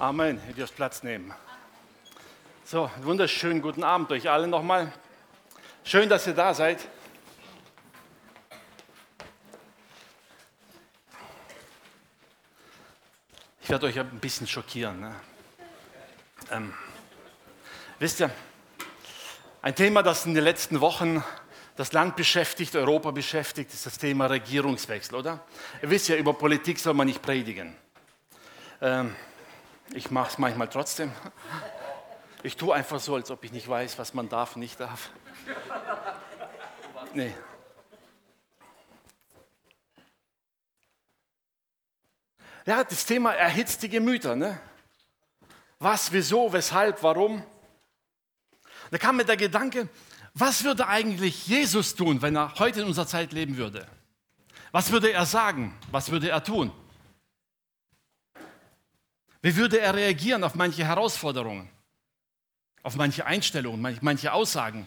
Amen. Ihr dürft Platz nehmen. So, wunderschönen guten Abend euch alle nochmal. Schön, dass ihr da seid. Ich werde euch ein bisschen schockieren. Ne? Ähm, wisst ihr, ein Thema, das in den letzten Wochen das Land beschäftigt, Europa beschäftigt, ist das Thema Regierungswechsel, oder? Ihr wisst ja, über Politik soll man nicht predigen. Ähm, ich mache es manchmal trotzdem. Ich tue einfach so, als ob ich nicht weiß, was man darf und nicht darf. Nee. Ja, das Thema erhitzt die Gemüter. Ne? Was, wieso, weshalb, warum? Da kam mir der Gedanke, was würde eigentlich Jesus tun, wenn er heute in unserer Zeit leben würde? Was würde er sagen? Was würde er tun? Wie würde er reagieren auf manche Herausforderungen, auf manche Einstellungen, manche Aussagen?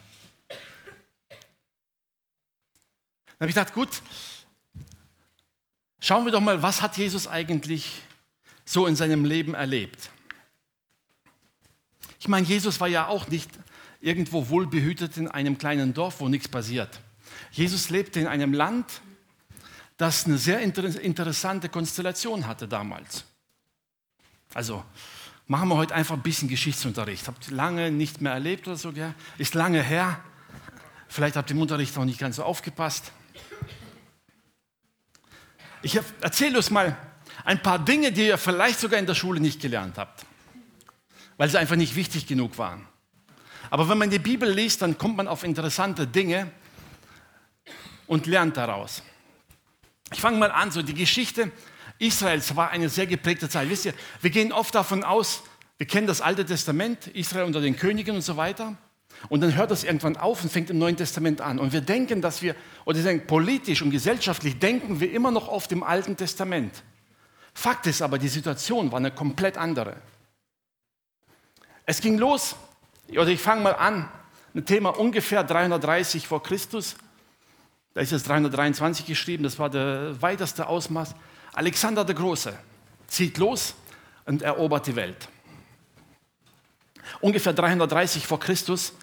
Dann habe ich gedacht, gut, schauen wir doch mal, was hat Jesus eigentlich so in seinem Leben erlebt? Ich meine, Jesus war ja auch nicht irgendwo wohlbehütet in einem kleinen Dorf, wo nichts passiert. Jesus lebte in einem Land, das eine sehr interessante Konstellation hatte damals. Also machen wir heute einfach ein bisschen Geschichtsunterricht. Habt ihr lange nicht mehr erlebt oder so, gell? Ist lange her. Vielleicht habt ihr im Unterricht noch nicht ganz so aufgepasst. Ich erzähle euch mal ein paar Dinge, die ihr vielleicht sogar in der Schule nicht gelernt habt, weil sie einfach nicht wichtig genug waren. Aber wenn man die Bibel liest, dann kommt man auf interessante Dinge und lernt daraus. Ich fange mal an, so die Geschichte Israels war eine sehr geprägte Zeit. Wisst ihr, wir gehen oft davon aus, wir kennen das Alte Testament, Israel unter den Königen und so weiter. Und dann hört das irgendwann auf und fängt im Neuen Testament an. Und wir denken, dass wir, oder denken, politisch und gesellschaftlich denken wir immer noch auf dem Alten Testament. Fakt ist aber, die Situation war eine komplett andere. Es ging los, oder ich fange mal an, ein Thema ungefähr 330 vor Christus. Da ist es 323 geschrieben, das war der weiteste Ausmaß. Alexander der Große zieht los und erobert die Welt. Ungefähr 330 vor Christus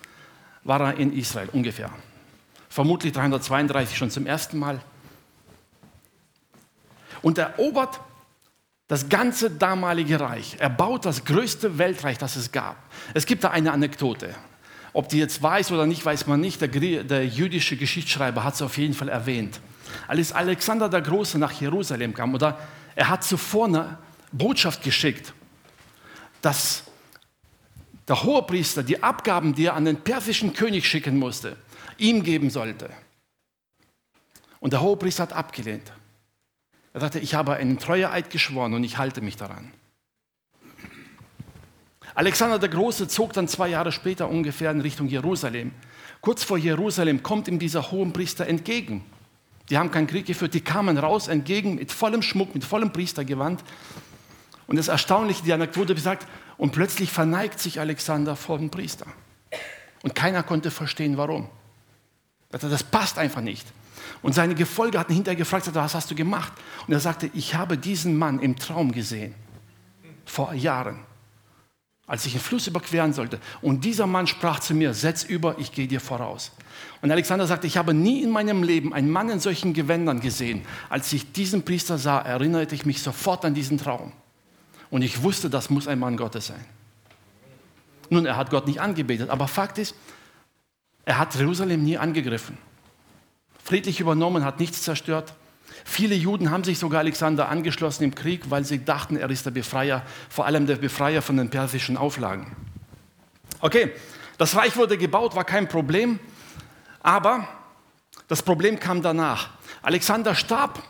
war er in Israel, ungefähr. Vermutlich 332 schon zum ersten Mal. Und erobert das ganze damalige Reich. Er baut das größte Weltreich, das es gab. Es gibt da eine Anekdote. Ob die jetzt weiß oder nicht, weiß man nicht. Der, der jüdische Geschichtsschreiber hat es auf jeden Fall erwähnt. Als Alexander der Große nach Jerusalem kam, oder er hat zuvor eine Botschaft geschickt, dass der Hohepriester die Abgaben, die er an den persischen König schicken musste, ihm geben sollte. Und der Hohepriester hat abgelehnt. Er sagte, ich habe einen Treueeid geschworen und ich halte mich daran. Alexander der Große zog dann zwei Jahre später ungefähr in Richtung Jerusalem. Kurz vor Jerusalem kommt ihm dieser Hohenpriester entgegen. Die haben keinen Krieg geführt, die kamen raus entgegen mit vollem Schmuck, mit vollem Priestergewand. Und das Erstaunliche, die Anekdote besagt, und plötzlich verneigt sich Alexander vor dem Priester. Und keiner konnte verstehen, warum. Das passt einfach nicht. Und seine Gefolge hatten hinterher gefragt, was hast du gemacht? Und er sagte, ich habe diesen Mann im Traum gesehen, vor Jahren als ich den Fluss überqueren sollte. Und dieser Mann sprach zu mir, setz über, ich gehe dir voraus. Und Alexander sagte, ich habe nie in meinem Leben einen Mann in solchen Gewändern gesehen. Als ich diesen Priester sah, erinnerte ich mich sofort an diesen Traum. Und ich wusste, das muss ein Mann Gottes sein. Nun, er hat Gott nicht angebetet, aber Fakt ist, er hat Jerusalem nie angegriffen. Friedlich übernommen, hat nichts zerstört. Viele Juden haben sich sogar Alexander angeschlossen im Krieg, weil sie dachten, er ist der Befreier, vor allem der Befreier von den persischen Auflagen. Okay, das Reich wurde gebaut, war kein Problem, aber das Problem kam danach. Alexander starb,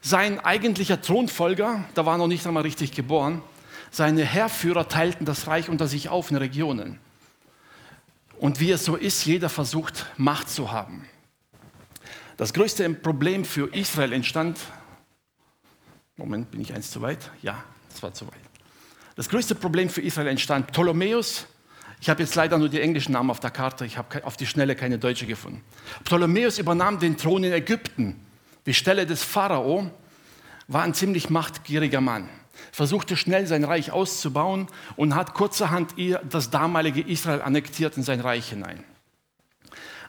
sein eigentlicher Thronfolger, da war noch nicht einmal richtig geboren, seine Heerführer teilten das Reich unter sich auf in Regionen. Und wie es so ist, jeder versucht, Macht zu haben. Das größte Problem für Israel entstand, Moment, bin ich eins zu weit? Ja, das war zu weit. Das größte Problem für Israel entstand Ptolemäus. Ich habe jetzt leider nur die englischen Namen auf der Karte, ich habe auf die Schnelle keine deutsche gefunden. Ptolemäus übernahm den Thron in Ägypten. Die Stelle des Pharao war ein ziemlich machtgieriger Mann. versuchte schnell sein Reich auszubauen und hat kurzerhand das damalige Israel annektiert in sein Reich hinein.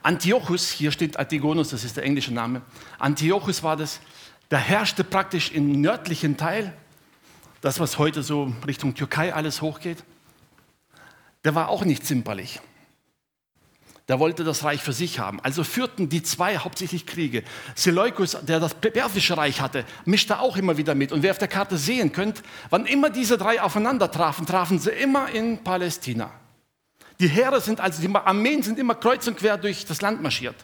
Antiochus, hier steht Antigonus, das ist der englische Name. Antiochus war das, der herrschte praktisch im nördlichen Teil, das was heute so Richtung Türkei alles hochgeht. Der war auch nicht zimperlich der wollte das Reich für sich haben. Also führten die zwei hauptsächlich Kriege. Seleukus, der das Persische Reich hatte, mischte auch immer wieder mit. Und wer auf der Karte sehen könnt, wann immer diese drei aufeinander trafen, trafen sie immer in Palästina. Die Heere sind also, die Armeen sind immer kreuz und quer durch das Land marschiert.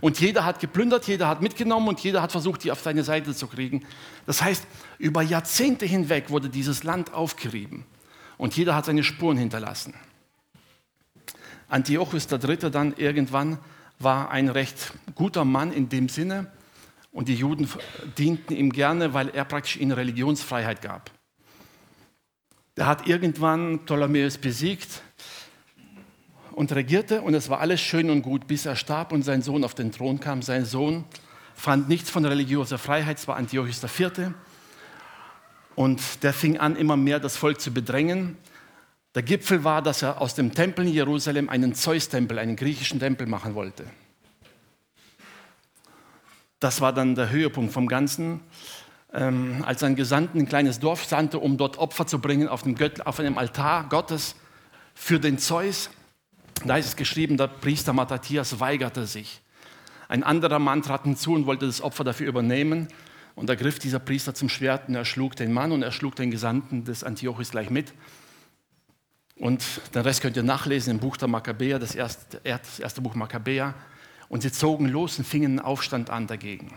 Und jeder hat geplündert, jeder hat mitgenommen und jeder hat versucht, die auf seine Seite zu kriegen. Das heißt, über Jahrzehnte hinweg wurde dieses Land aufgerieben. Und jeder hat seine Spuren hinterlassen. Antiochus III. dann irgendwann war ein recht guter Mann in dem Sinne und die Juden dienten ihm gerne, weil er praktisch ihnen Religionsfreiheit gab. Er hat irgendwann Ptolemäus besiegt und regierte und es war alles schön und gut, bis er starb und sein Sohn auf den Thron kam. Sein Sohn fand nichts von religiöser Freiheit, es war Antiochus IV. Und der fing an, immer mehr das Volk zu bedrängen. Der Gipfel war, dass er aus dem Tempel in Jerusalem einen Zeus-Tempel, einen griechischen Tempel machen wollte. Das war dann der Höhepunkt vom Ganzen. Ähm, als ein Gesandten ein kleines Dorf sandte, um dort Opfer zu bringen auf, dem Gött, auf einem Altar Gottes für den Zeus, da ist es geschrieben, der Priester Mattathias weigerte sich. Ein anderer Mann trat hinzu und wollte das Opfer dafür übernehmen. Und da griff dieser Priester zum Schwert und erschlug den Mann und erschlug den Gesandten des Antiochus gleich mit. Und den Rest könnt ihr nachlesen im Buch der Makkabäer, das erste, das erste Buch Makkabäer. Und sie zogen los und fingen einen Aufstand an dagegen,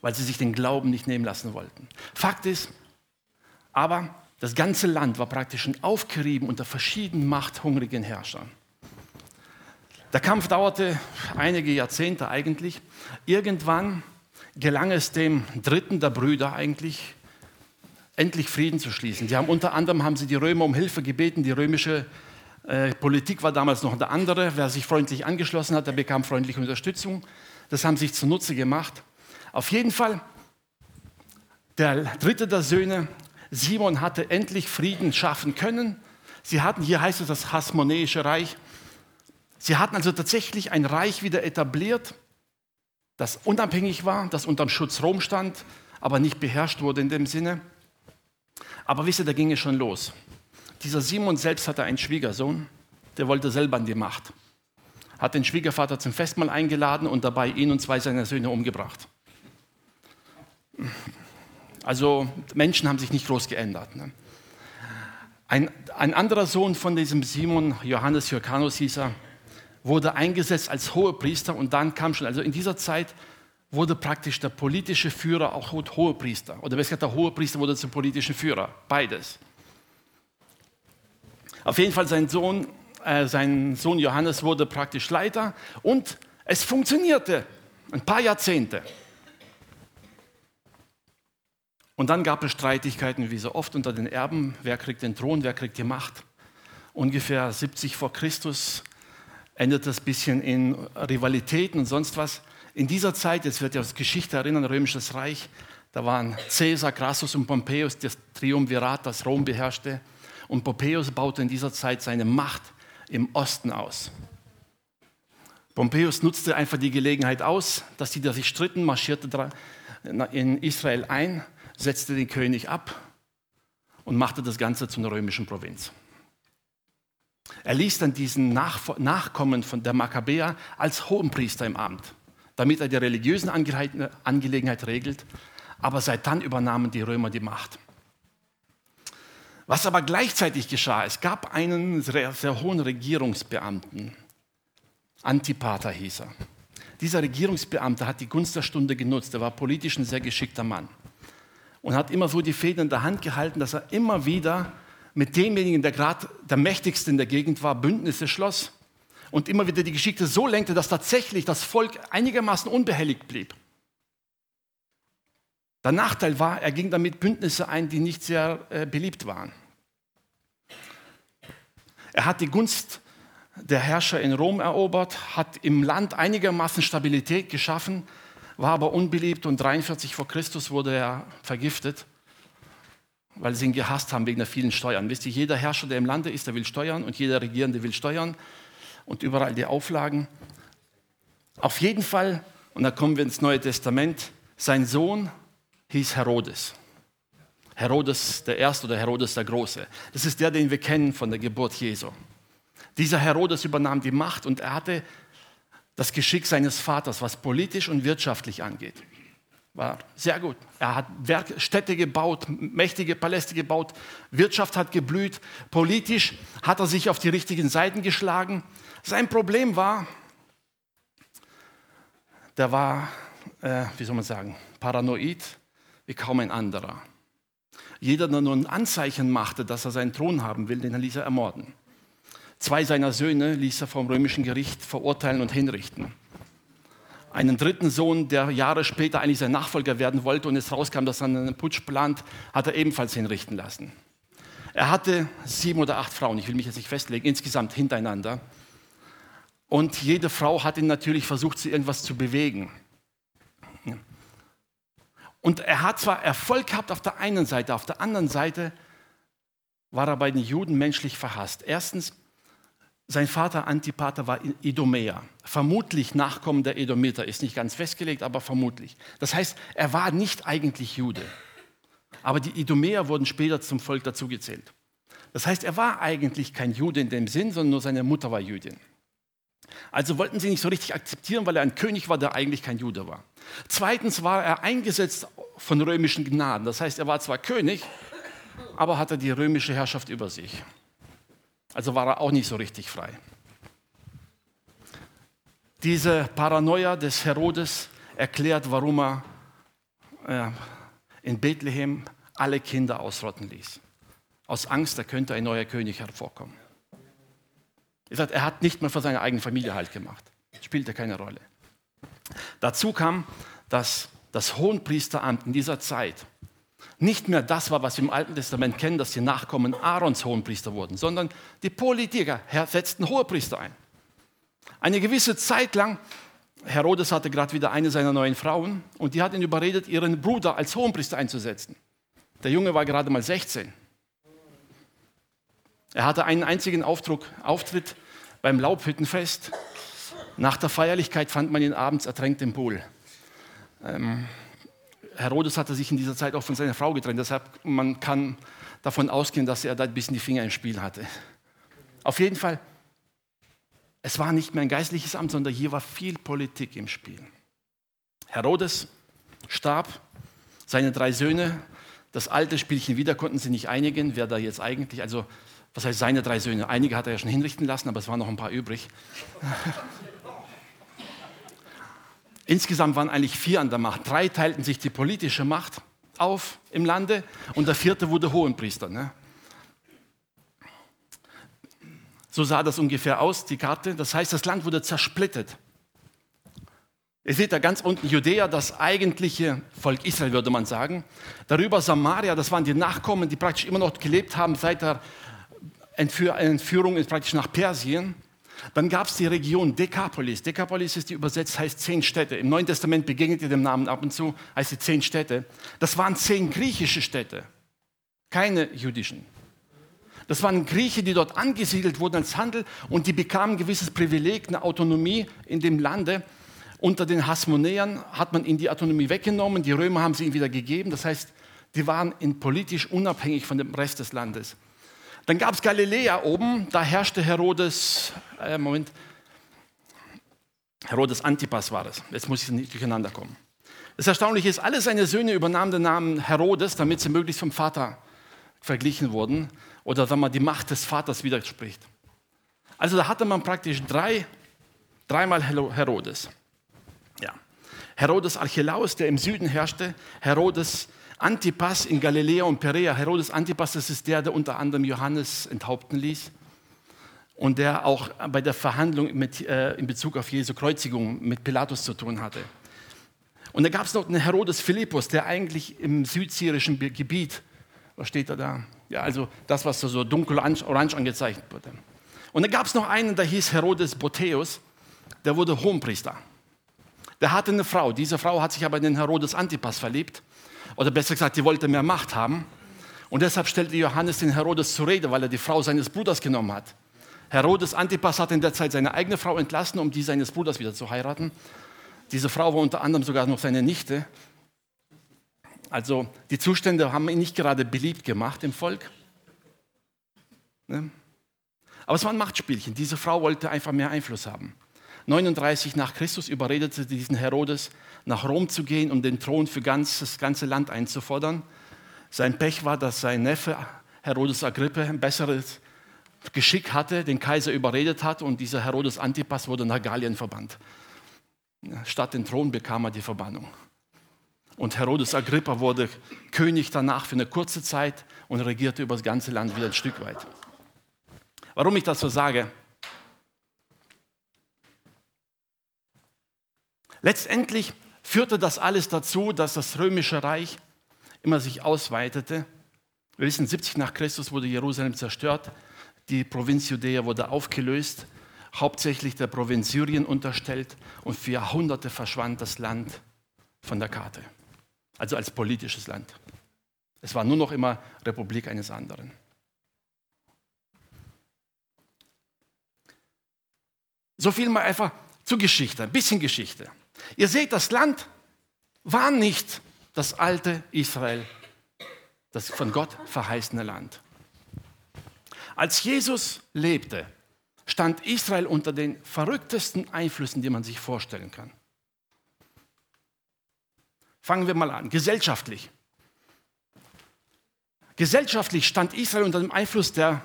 weil sie sich den Glauben nicht nehmen lassen wollten. Fakt ist, aber das ganze Land war praktisch schon aufgerieben unter verschiedenen machthungrigen Herrschern. Der Kampf dauerte einige Jahrzehnte eigentlich. Irgendwann gelang es dem dritten der Brüder eigentlich, endlich Frieden zu schließen. Die haben unter anderem haben sie die Römer um Hilfe gebeten. Die römische äh, Politik war damals noch eine andere. Wer sich freundlich angeschlossen hat, der bekam freundliche Unterstützung. Das haben sie sich zunutze gemacht. Auf jeden Fall, der dritte der Söhne, Simon, hatte endlich Frieden schaffen können. Sie hatten, hier heißt es das Hasmonäische Reich, sie hatten also tatsächlich ein Reich wieder etabliert, das unabhängig war, das unter dem Schutz Rom stand, aber nicht beherrscht wurde in dem Sinne. Aber wisst ihr, da ging es schon los. Dieser Simon selbst hatte einen Schwiegersohn, der wollte selber an die Macht. Hat den Schwiegervater zum Festmahl eingeladen und dabei ihn und zwei seiner Söhne umgebracht. Also Menschen haben sich nicht groß geändert. Ne? Ein, ein, anderer Sohn von diesem Simon, Johannes Hyrcanus hieß er, wurde eingesetzt als Hohepriester und dann kam schon, also in dieser Zeit wurde praktisch der politische Führer auch Hohepriester. Oder besser gesagt, der Hohepriester wurde zum politischen Führer. Beides. Auf jeden Fall sein Sohn, äh, sein Sohn Johannes wurde praktisch Leiter und es funktionierte ein paar Jahrzehnte. Und dann gab es Streitigkeiten, wie so oft unter den Erben. Wer kriegt den Thron, wer kriegt die Macht? Ungefähr 70 vor Christus endet das bisschen in Rivalitäten und sonst was. In dieser Zeit, jetzt wird ja aus Geschichte erinnern, Römisches Reich, da waren Caesar, Crassus und Pompeius, das Triumvirat, das Rom beherrschte. Und Pompeius baute in dieser Zeit seine Macht im Osten aus. Pompeius nutzte einfach die Gelegenheit aus, dass die da sich stritten, marschierte in Israel ein, setzte den König ab und machte das Ganze zu einer römischen Provinz. Er ließ dann diesen Nachkommen von der Makkabäer als Hohenpriester im Amt damit er die religiösen Angelegenheiten regelt. Aber seit dann übernahmen die Römer die Macht. Was aber gleichzeitig geschah, es gab einen sehr, sehr hohen Regierungsbeamten, Antipater hieß er. Dieser Regierungsbeamte hat die Gunst der Stunde genutzt, er war politisch ein sehr geschickter Mann und hat immer so die Fäden in der Hand gehalten, dass er immer wieder mit demjenigen, der gerade der mächtigste in der Gegend war, Bündnisse schloss und immer wieder die Geschichte so lenkte, dass tatsächlich das Volk einigermaßen unbehelligt blieb. Der Nachteil war, er ging damit Bündnisse ein, die nicht sehr äh, beliebt waren. Er hat die Gunst der Herrscher in Rom erobert, hat im Land einigermaßen Stabilität geschaffen, war aber unbeliebt und 43 vor Christus wurde er vergiftet. weil sie ihn gehasst haben wegen der vielen Steuern. Wisst ihr, jeder Herrscher, der im Lande ist, der will steuern und jeder Regierende will steuern und überall die Auflagen. Auf jeden Fall, und da kommen wir ins Neue Testament, sein Sohn hieß Herodes. Herodes der Erste oder Herodes der Große. Das ist der, den wir kennen von der Geburt Jesu. Dieser Herodes übernahm die Macht und er hatte das Geschick seines Vaters, was politisch und wirtschaftlich angeht. War sehr gut. Er hat Städte gebaut, mächtige Paläste gebaut, Wirtschaft hat geblüht, politisch hat er sich auf die richtigen Seiten geschlagen. Sein Problem war, der war, äh, wie soll man sagen, paranoid wie kaum ein anderer. Jeder, der nur ein Anzeichen machte, dass er seinen Thron haben will, den ließ er ermorden. Zwei seiner Söhne ließ er vom römischen Gericht verurteilen und hinrichten. Einen dritten Sohn, der Jahre später eigentlich sein Nachfolger werden wollte und es rauskam, dass er einen Putsch plant, hat er ebenfalls hinrichten lassen. Er hatte sieben oder acht Frauen, ich will mich jetzt nicht festlegen, insgesamt hintereinander. Und jede Frau hat ihn natürlich versucht, zu irgendwas zu bewegen. Und er hat zwar Erfolg gehabt auf der einen Seite, auf der anderen Seite war er bei den Juden menschlich verhasst. Erstens, sein Vater Antipater war Idumäer, vermutlich Nachkommen der Edomiter, ist nicht ganz festgelegt, aber vermutlich. Das heißt, er war nicht eigentlich Jude. Aber die Idumäer wurden später zum Volk dazugezählt. Das heißt, er war eigentlich kein Jude in dem Sinn, sondern nur seine Mutter war Jüdin. Also wollten sie nicht so richtig akzeptieren, weil er ein König war, der eigentlich kein Jude war. Zweitens war er eingesetzt von römischen Gnaden. Das heißt, er war zwar König, aber hatte die römische Herrschaft über sich. Also war er auch nicht so richtig frei. Diese Paranoia des Herodes erklärt, warum er äh, in Bethlehem alle Kinder ausrotten ließ. Aus Angst, da könnte ein neuer König hervorkommen. Er hat nicht mehr für seine eigene Familie halt gemacht. Spielte keine Rolle. Dazu kam, dass das Hohenpriesteramt in dieser Zeit nicht mehr das war, was wir im Alten Testament kennen, dass die Nachkommen Aarons Hohenpriester wurden, sondern die Politiker setzten Hohepriester ein. Eine gewisse Zeit lang, Herodes hatte gerade wieder eine seiner neuen Frauen und die hat ihn überredet, ihren Bruder als Hohenpriester einzusetzen. Der Junge war gerade mal 16. Er hatte einen einzigen Aufdruck, Auftritt beim Laubhüttenfest. Nach der Feierlichkeit fand man ihn abends ertränkt im Pool. Ähm, Herodes hatte sich in dieser Zeit auch von seiner Frau getrennt, deshalb man kann davon ausgehen, dass er da ein bisschen die Finger im Spiel hatte. Auf jeden Fall, es war nicht mehr ein geistliches Amt, sondern hier war viel Politik im Spiel. Herodes starb, seine drei Söhne, das alte Spielchen wieder konnten sie nicht einigen, wer da jetzt eigentlich, also was heißt seine drei Söhne? Einige hat er ja schon hinrichten lassen, aber es waren noch ein paar übrig. Insgesamt waren eigentlich vier an der Macht. Drei teilten sich die politische Macht auf im Lande und der vierte wurde Hohenpriester. Ne? So sah das ungefähr aus, die Karte. Das heißt, das Land wurde zersplittet. Ihr seht da ganz unten Judäa, das eigentliche Volk Israel, würde man sagen. Darüber Samaria, das waren die Nachkommen, die praktisch immer noch gelebt haben seit der Entführung praktisch nach Persien. Dann gab es die Region Dekapolis. Dekapolis ist die übersetzt, heißt zehn Städte. Im Neuen Testament begegnet ihr dem Namen ab und zu, heißt sie zehn Städte. Das waren zehn griechische Städte, keine jüdischen. Das waren Griechen, die dort angesiedelt wurden als Handel und die bekamen ein gewisses Privileg, eine Autonomie in dem Lande. Unter den Hasmonäern hat man ihnen die Autonomie weggenommen, die Römer haben sie ihnen wieder gegeben. Das heißt, die waren politisch unabhängig von dem Rest des Landes. Dann gab es Galiläa oben, da herrschte Herodes, äh, Moment, Herodes Antipas war es. Jetzt muss ich nicht durcheinander kommen. Das Erstaunliche ist, alle seine Söhne übernahmen den Namen Herodes, damit sie möglichst vom Vater verglichen wurden oder sagen wir, die Macht des Vaters widerspricht. Also da hatte man praktisch drei, dreimal Herodes. Ja. Herodes Archelaus, der im Süden herrschte, Herodes Antipas in Galiläa und Perea, Herodes Antipas, das ist der, der unter anderem Johannes enthaupten ließ und der auch bei der Verhandlung mit, äh, in Bezug auf Jesu Kreuzigung mit Pilatus zu tun hatte. Und da gab es noch einen Herodes Philippus, der eigentlich im südsyrischen Gebiet, was steht da da? Ja, also das, was so dunkel-orange angezeichnet wurde. Und da gab es noch einen, der hieß Herodes Botheus, der wurde Hohenpriester. Der hatte eine Frau. Diese Frau hat sich aber in den Herodes Antipas verliebt oder besser gesagt, die wollte mehr Macht haben. Und deshalb stellte Johannes den Herodes zur Rede, weil er die Frau seines Bruders genommen hat. Herodes Antipas hat in der Zeit seine eigene Frau entlassen, um die seines Bruders wieder zu heiraten. Diese Frau war unter anderem sogar noch seine Nichte. Also die Zustände haben ihn nicht gerade beliebt gemacht im Volk. Ne? Aber es war ein Machtspielchen. Diese Frau wollte einfach mehr Einfluss haben. 39 nach Christus überredete diesen Herodes, nach Rom zu gehen, um den Thron für ganz, das ganze Land einzufordern. Sein Pech war, dass sein Neffe Herodes Agrippe ein besseres Geschick hatte, den Kaiser überredet hat und dieser Herodes Antipas wurde nach Gallien verbannt. Statt den Thron bekam er die Verbannung. Und Herodes Agrippa wurde König danach für eine kurze Zeit und regierte über das ganze Land wieder ein Stück weit. Warum ich das so sage? Letztendlich führte das alles dazu, dass das römische Reich immer sich ausweitete. Wir wissen, 70 nach Christus wurde Jerusalem zerstört, die Provinz Judäa wurde aufgelöst, hauptsächlich der Provinz Syrien unterstellt und für Jahrhunderte verschwand das Land von der Karte, also als politisches Land. Es war nur noch immer Republik eines anderen. So viel mal einfach zur Geschichte, ein bisschen Geschichte. Ihr seht, das Land war nicht das alte Israel, das von Gott verheißene Land. Als Jesus lebte, stand Israel unter den verrücktesten Einflüssen, die man sich vorstellen kann. Fangen wir mal an, gesellschaftlich. Gesellschaftlich stand Israel unter dem Einfluss der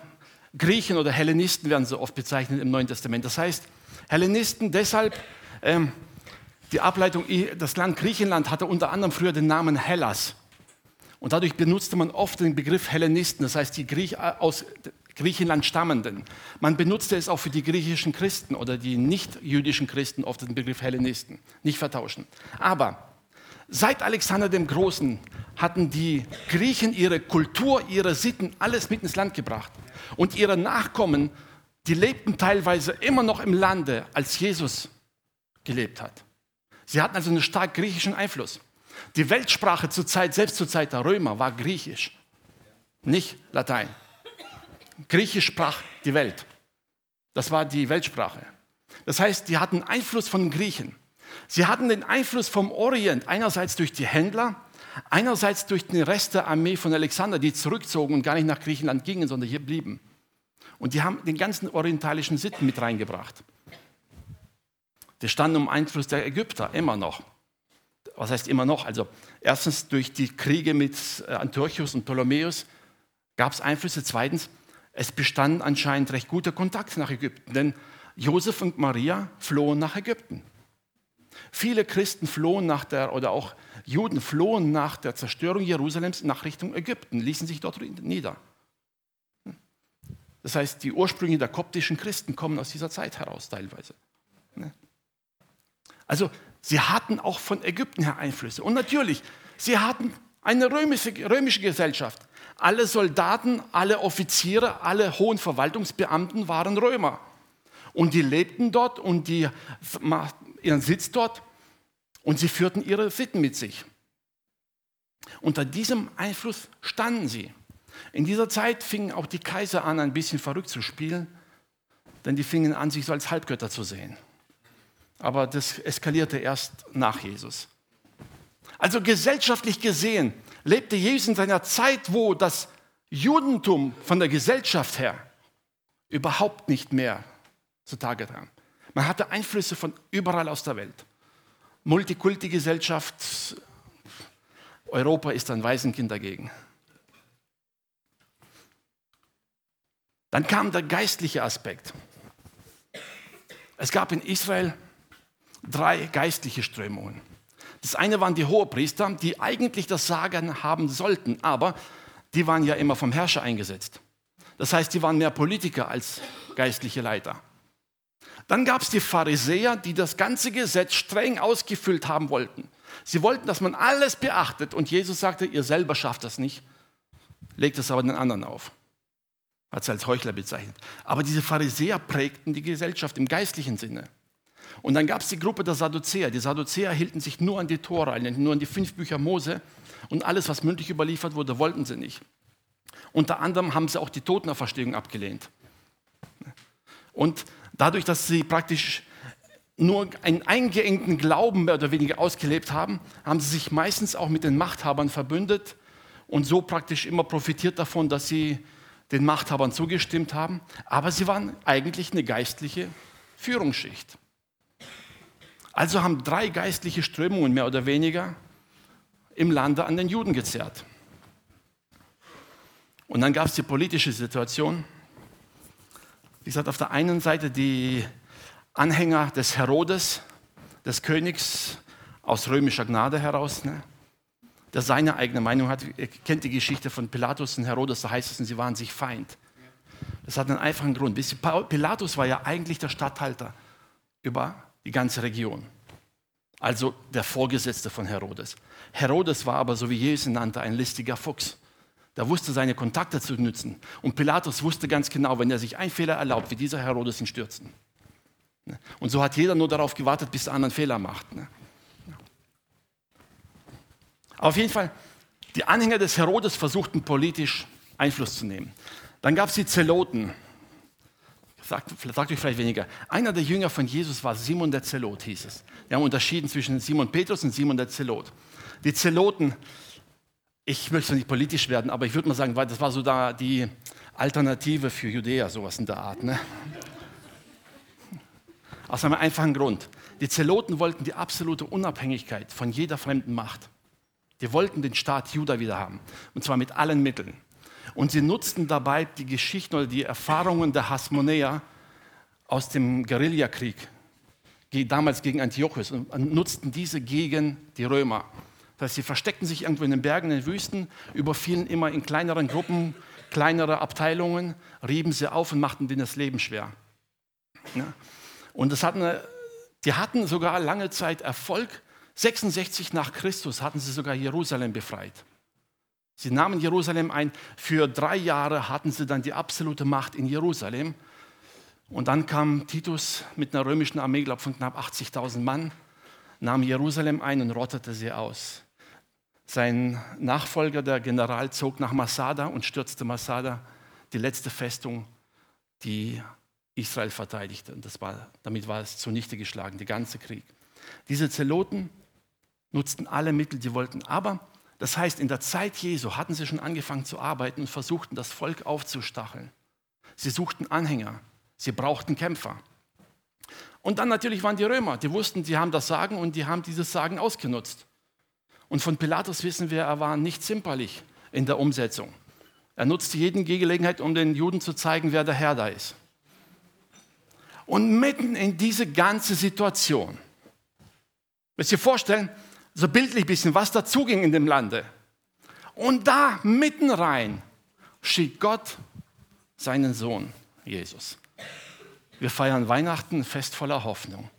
Griechen oder Hellenisten, werden sie oft bezeichnet im Neuen Testament. Das heißt, Hellenisten deshalb, ähm, die Ableitung, das Land Griechenland hatte unter anderem früher den Namen Hellas. Und dadurch benutzte man oft den Begriff Hellenisten, das heißt die Griech, äh, aus Griechenland stammenden. Man benutzte es auch für die griechischen Christen oder die nicht-jüdischen Christen oft den Begriff Hellenisten. Nicht vertauschen. Aber seit Alexander dem Großen hatten die Griechen ihre Kultur, ihre Sitten, alles mit ins Land gebracht. Und ihre Nachkommen die lebten teilweise immer noch im Lande, als Jesus gelebt hat. Sie hatten also einen stark griechischen Einfluss. Die Weltsprache zur Zeit, selbst zur Zeit der Römer, war Griechisch, nicht Latein. Griechisch sprach die Welt. Das war die Weltsprache. Das heißt, die hatten Einfluss von Griechen. Sie hatten den Einfluss vom Orient, einerseits durch die Händler, einerseits durch den Rest der Armee von Alexander, die zurückzogen und gar nicht nach Griechenland gingen, sondern hier blieben. Und die haben den ganzen orientalischen Sitten mit reingebracht. Die standen um Einfluss der Ägypter immer noch. Was heißt immer noch? Also erstens durch die Kriege mit äh, Antiochus und Ptolemäus gab es Einflüsse. Zweitens, es bestand anscheinend recht guter Kontakt nach Ägypten, denn Josef und Maria flohen nach Ägypten. Viele Christen flohen nach der, oder auch Juden flohen nach der Zerstörung Jerusalems nach Richtung Ägypten, ließen sich dort nieder. Das heißt, die Ursprünge der koptischen Christen kommen aus dieser Zeit heraus teilweise. Also sie hatten auch von Ägypten her Einflüsse. Und natürlich, sie hatten eine römische, römische Gesellschaft. Alle Soldaten, alle Offiziere, alle hohen Verwaltungsbeamten waren Römer. Und die lebten dort und die ihren Sitz dort und sie führten ihre Sitten mit sich. Unter diesem Einfluss standen sie. In dieser Zeit fingen auch die Kaiser an, ein bisschen verrückt zu spielen, denn die fingen an, sich so als Halbgötter zu sehen. Aber das eskalierte erst nach Jesus. Also gesellschaftlich gesehen lebte Jesus in seiner Zeit, wo das Judentum von der Gesellschaft her überhaupt nicht mehr zutage kam. Man hatte Einflüsse von überall aus der Welt. Multikulti-Gesellschaft, Europa ist ein Waisenkind dagegen. Dann kam der geistliche Aspekt. Es gab in Israel drei geistliche Strömungen. Das eine waren die Hohepriester, die eigentlich das Sagen haben sollten, aber die waren ja immer vom Herrscher eingesetzt. Das heißt, die waren mehr Politiker als geistliche Leiter. Dann gab es die Pharisäer, die das ganze Gesetz streng ausgefüllt haben wollten. Sie wollten, dass man alles beachtet und Jesus sagte, ihr selber schafft das nicht, legt es aber den anderen auf hat sie als Heuchler bezeichnet. Aber diese Pharisäer prägten die Gesellschaft im geistlichen Sinne. Und dann gab es die Gruppe der Sadduzäer. Die Sadduzäer hielten sich nur an die Tora, nur an die fünf Bücher Mose und alles, was mündlich überliefert wurde, wollten sie nicht. Unter anderem haben sie auch die Totenauferstehung abgelehnt. Und dadurch, dass sie praktisch nur einen eingeengten Glauben mehr oder weniger ausgelebt haben, haben sie sich meistens auch mit den Machthabern verbündet und so praktisch immer profitiert davon, dass sie den Machthabern zugestimmt haben. Aber sie waren eigentlich eine geistliche Führungsschicht. Also haben drei geistliche Strömungen mehr oder weniger im Lande an den Juden gezerrt. Und dann gab es die politische Situation. Wie gesagt, auf der einen Seite die Anhänger des Herodes, des Königs aus römischer Gnade heraus, ne, der seine eigene Meinung hat. Ihr kennt die Geschichte von Pilatus und Herodes, da heißt es, sie waren sich Feind. Das hat einen einfachen Grund. Pilatus war ja eigentlich der Statthalter über die ganze Region, also der Vorgesetzte von Herodes. Herodes war aber, so wie Jesus ihn nannte, ein listiger Fuchs. Der wusste seine Kontakte zu nützen. Und Pilatus wusste ganz genau, wenn er sich einen Fehler erlaubt, wie dieser Herodes ihn stürzen. Und so hat jeder nur darauf gewartet, bis der andere einen Fehler macht. Ne? Auf jeden Fall, die Anhänger des Herodes versuchten politisch Einfluss zu nehmen. Dann gab es die Zeloten. Sagt, sagt euch vielleicht weniger. Einer der Jünger von Jesus war Simon der Zelot, hieß es. Wir haben unterschieden zwischen Simon Petrus und Simon der Zelot. Die Zeloten, ich möchte nicht politisch werden, aber ich würde mal sagen, das war so da die Alternative für Judäa, sowas in der Art. Ne? Aus einem einfachen Grund. Die Zeloten wollten die absolute Unabhängigkeit von jeder fremden Macht. Die wollten den Staat Juda wieder haben. Und zwar mit allen Mitteln. Und sie nutzten dabei die Geschichten oder die Erfahrungen der Hasmonäer aus dem Guerillakrieg, damals gegen Antiochus, und nutzten diese gegen die Römer. Das heißt, sie versteckten sich irgendwo in den Bergen, in den Wüsten, überfielen immer in kleineren Gruppen, kleinere Abteilungen, rieben sie auf und machten denen das Leben schwer. Ja. Und das hatten, die hatten sogar lange Zeit Erfolg. 66 nach Christus hatten sie sogar Jerusalem befreit. Sie nahmen Jerusalem ein. Für drei Jahre hatten sie dann die absolute Macht in Jerusalem. Und dann kam Titus mit einer römischen Armee, glaube von knapp 80.000 Mann, nahm Jerusalem ein und rottete sie aus. Sein Nachfolger, der General, zog nach Masada und stürzte Masada, die letzte Festung, die Israel verteidigte. Und das war, damit war es zunichte geschlagen, der ganze Krieg. Diese Zeloten nutzten alle Mittel, die wollten. Aber das heißt, in der Zeit Jesu hatten sie schon angefangen zu arbeiten und versuchten, das Volk aufzustacheln. Sie suchten Anhänger, sie brauchten Kämpfer. Und dann natürlich waren die Römer, die wussten, die haben das Sagen und die haben dieses Sagen ausgenutzt. Und von Pilatus wissen wir, er war nicht zimperlich in der Umsetzung. Er nutzte jede Gelegenheit, um den Juden zu zeigen, wer der Herr da ist. Und mitten in diese ganze Situation, müsst ihr vorstellen, so bildlich ein bisschen, was dazuging in dem Lande. Und da mitten rein schickt Gott seinen Sohn, Jesus. Wir feiern Weihnachten, Fest voller Hoffnung.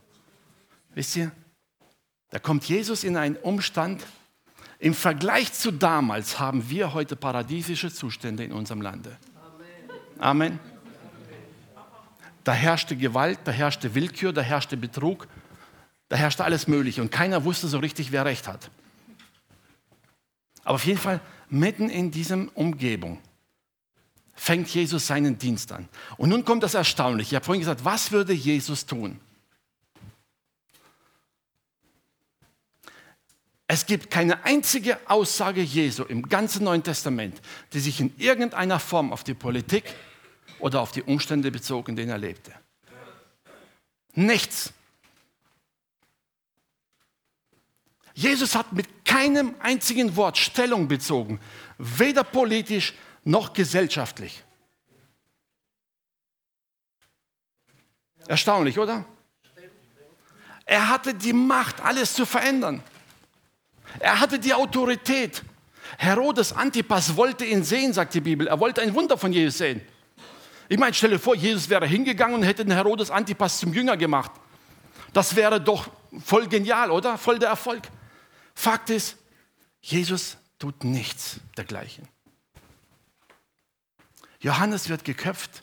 Wisst ihr, da kommt Jesus in einen Umstand, im Vergleich zu damals haben wir heute paradiesische Zustände in unserem Lande. Amen. Da herrschte Gewalt, da herrschte Willkür, da herrschte Betrug, da herrschte alles Mögliche und keiner wusste so richtig, wer recht hat. Aber auf jeden Fall mitten in diesem Umgebung fängt Jesus seinen Dienst an. Und nun kommt das Erstaunliche. Ich habe vorhin gesagt, was würde Jesus tun? Es gibt keine einzige Aussage Jesu im ganzen Neuen Testament, die sich in irgendeiner Form auf die Politik oder auf die Umstände bezog, in denen er lebte. Nichts. Jesus hat mit keinem einzigen Wort Stellung bezogen, weder politisch noch gesellschaftlich. Erstaunlich, oder? Er hatte die Macht, alles zu verändern. Er hatte die Autorität. Herodes Antipas wollte ihn sehen, sagt die Bibel. Er wollte ein Wunder von Jesus sehen. Ich meine, stelle vor, Jesus wäre hingegangen und hätte den Herodes Antipas zum Jünger gemacht. Das wäre doch voll genial, oder? Voll der Erfolg. Fakt ist, Jesus tut nichts dergleichen. Johannes wird geköpft.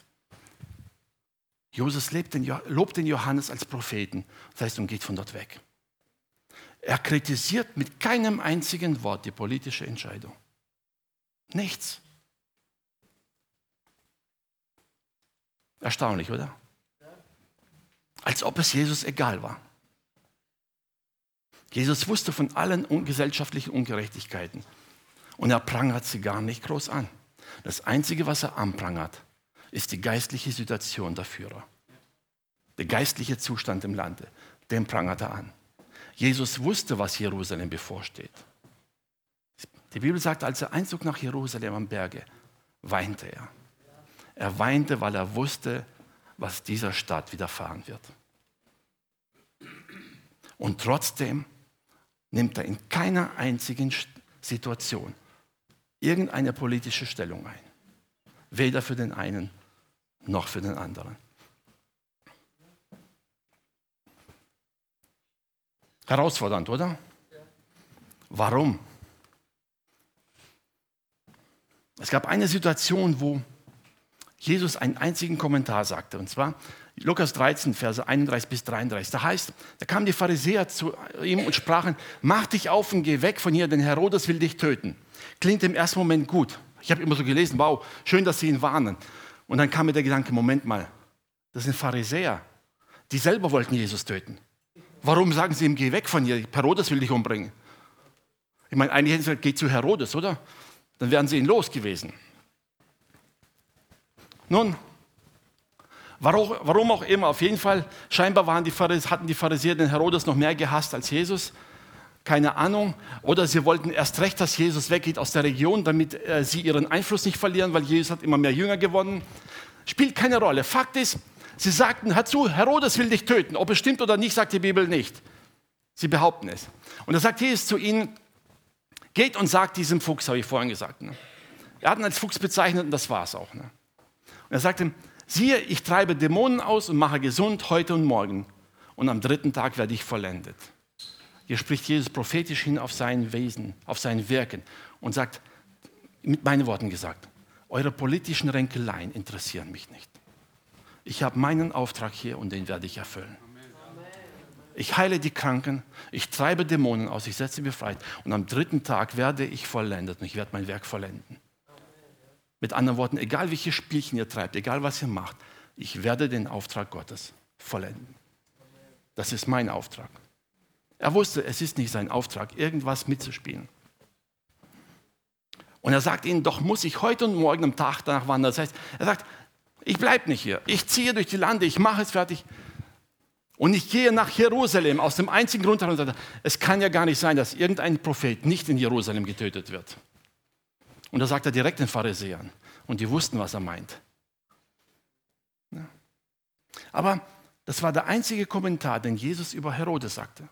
Jesus lebt den, lobt den Johannes als Propheten, das heißt, und geht von dort weg. Er kritisiert mit keinem einzigen Wort die politische Entscheidung. Nichts. Erstaunlich, oder? Als ob es Jesus egal war. Jesus wusste von allen gesellschaftlichen Ungerechtigkeiten und er prangert sie gar nicht groß an. Das Einzige, was er anprangert, ist die geistliche Situation der Führer. Der geistliche Zustand im Lande, den prangert er an. Jesus wusste, was Jerusalem bevorsteht. Die Bibel sagt, als er einzog nach Jerusalem am Berge, weinte er. Er weinte, weil er wusste, was dieser Stadt widerfahren wird. Und trotzdem nimmt er in keiner einzigen Situation irgendeine politische Stellung ein. Weder für den einen noch für den anderen. Herausfordernd, oder? Warum? Es gab eine Situation, wo Jesus einen einzigen Kommentar sagte, und zwar Lukas 13, Verse 31 bis 33. Da heißt, da kamen die Pharisäer zu ihm und sprachen, mach dich auf und geh weg von hier, denn Herodes will dich töten. Klingt im ersten Moment gut. Ich habe immer so gelesen, wow, schön, dass sie ihn warnen. Und dann kam mir der Gedanke, Moment mal, das sind Pharisäer, die selber wollten Jesus töten. Warum sagen sie ihm, geh weg von hier, Herodes will dich umbringen? Ich meine, eigentlich hätten sie gesagt, geh zu Herodes, oder? Dann wären sie ihn los gewesen. Nun, warum auch immer, auf jeden Fall, scheinbar waren die Pharisäer, hatten die Pharisäer den Herodes noch mehr gehasst als Jesus. Keine Ahnung. Oder sie wollten erst recht, dass Jesus weggeht aus der Region, damit äh, sie ihren Einfluss nicht verlieren, weil Jesus hat immer mehr Jünger gewonnen. Spielt keine Rolle. Fakt ist, sie sagten, hör zu, Herodes will dich töten. Ob es stimmt oder nicht, sagt die Bibel nicht. Sie behaupten es. Und da sagt Jesus zu ihnen, geht und sagt diesem Fuchs, habe ich vorhin gesagt. Ne? Er hat ihn als Fuchs bezeichnet und das war es auch. Ne? Und er sagte, siehe, ich treibe Dämonen aus und mache gesund heute und morgen. Und am dritten Tag werde ich vollendet. Hier spricht Jesus prophetisch hin auf sein Wesen, auf sein Wirken und sagt, mit meinen Worten gesagt, eure politischen Ränkeleien interessieren mich nicht. Ich habe meinen Auftrag hier und den werde ich erfüllen. Ich heile die Kranken, ich treibe Dämonen aus, ich setze mir frei und am dritten Tag werde ich vollendet und ich werde mein Werk vollenden. Mit anderen Worten, egal welche Spielchen ihr treibt, egal was ihr macht, ich werde den Auftrag Gottes vollenden. Das ist mein Auftrag. Er wusste, es ist nicht sein Auftrag, irgendwas mitzuspielen. Und er sagt ihnen, doch muss ich heute und morgen am Tag danach wandern. Das heißt, er sagt, ich bleibe nicht hier. Ich ziehe durch die Lande, ich mache es fertig. Und ich gehe nach Jerusalem aus dem einzigen Grund heraus, es kann ja gar nicht sein, dass irgendein Prophet nicht in Jerusalem getötet wird. Und da sagt er direkt den Pharisäern. Und die wussten, was er meint. Aber das war der einzige Kommentar, den Jesus über Herodes sagte.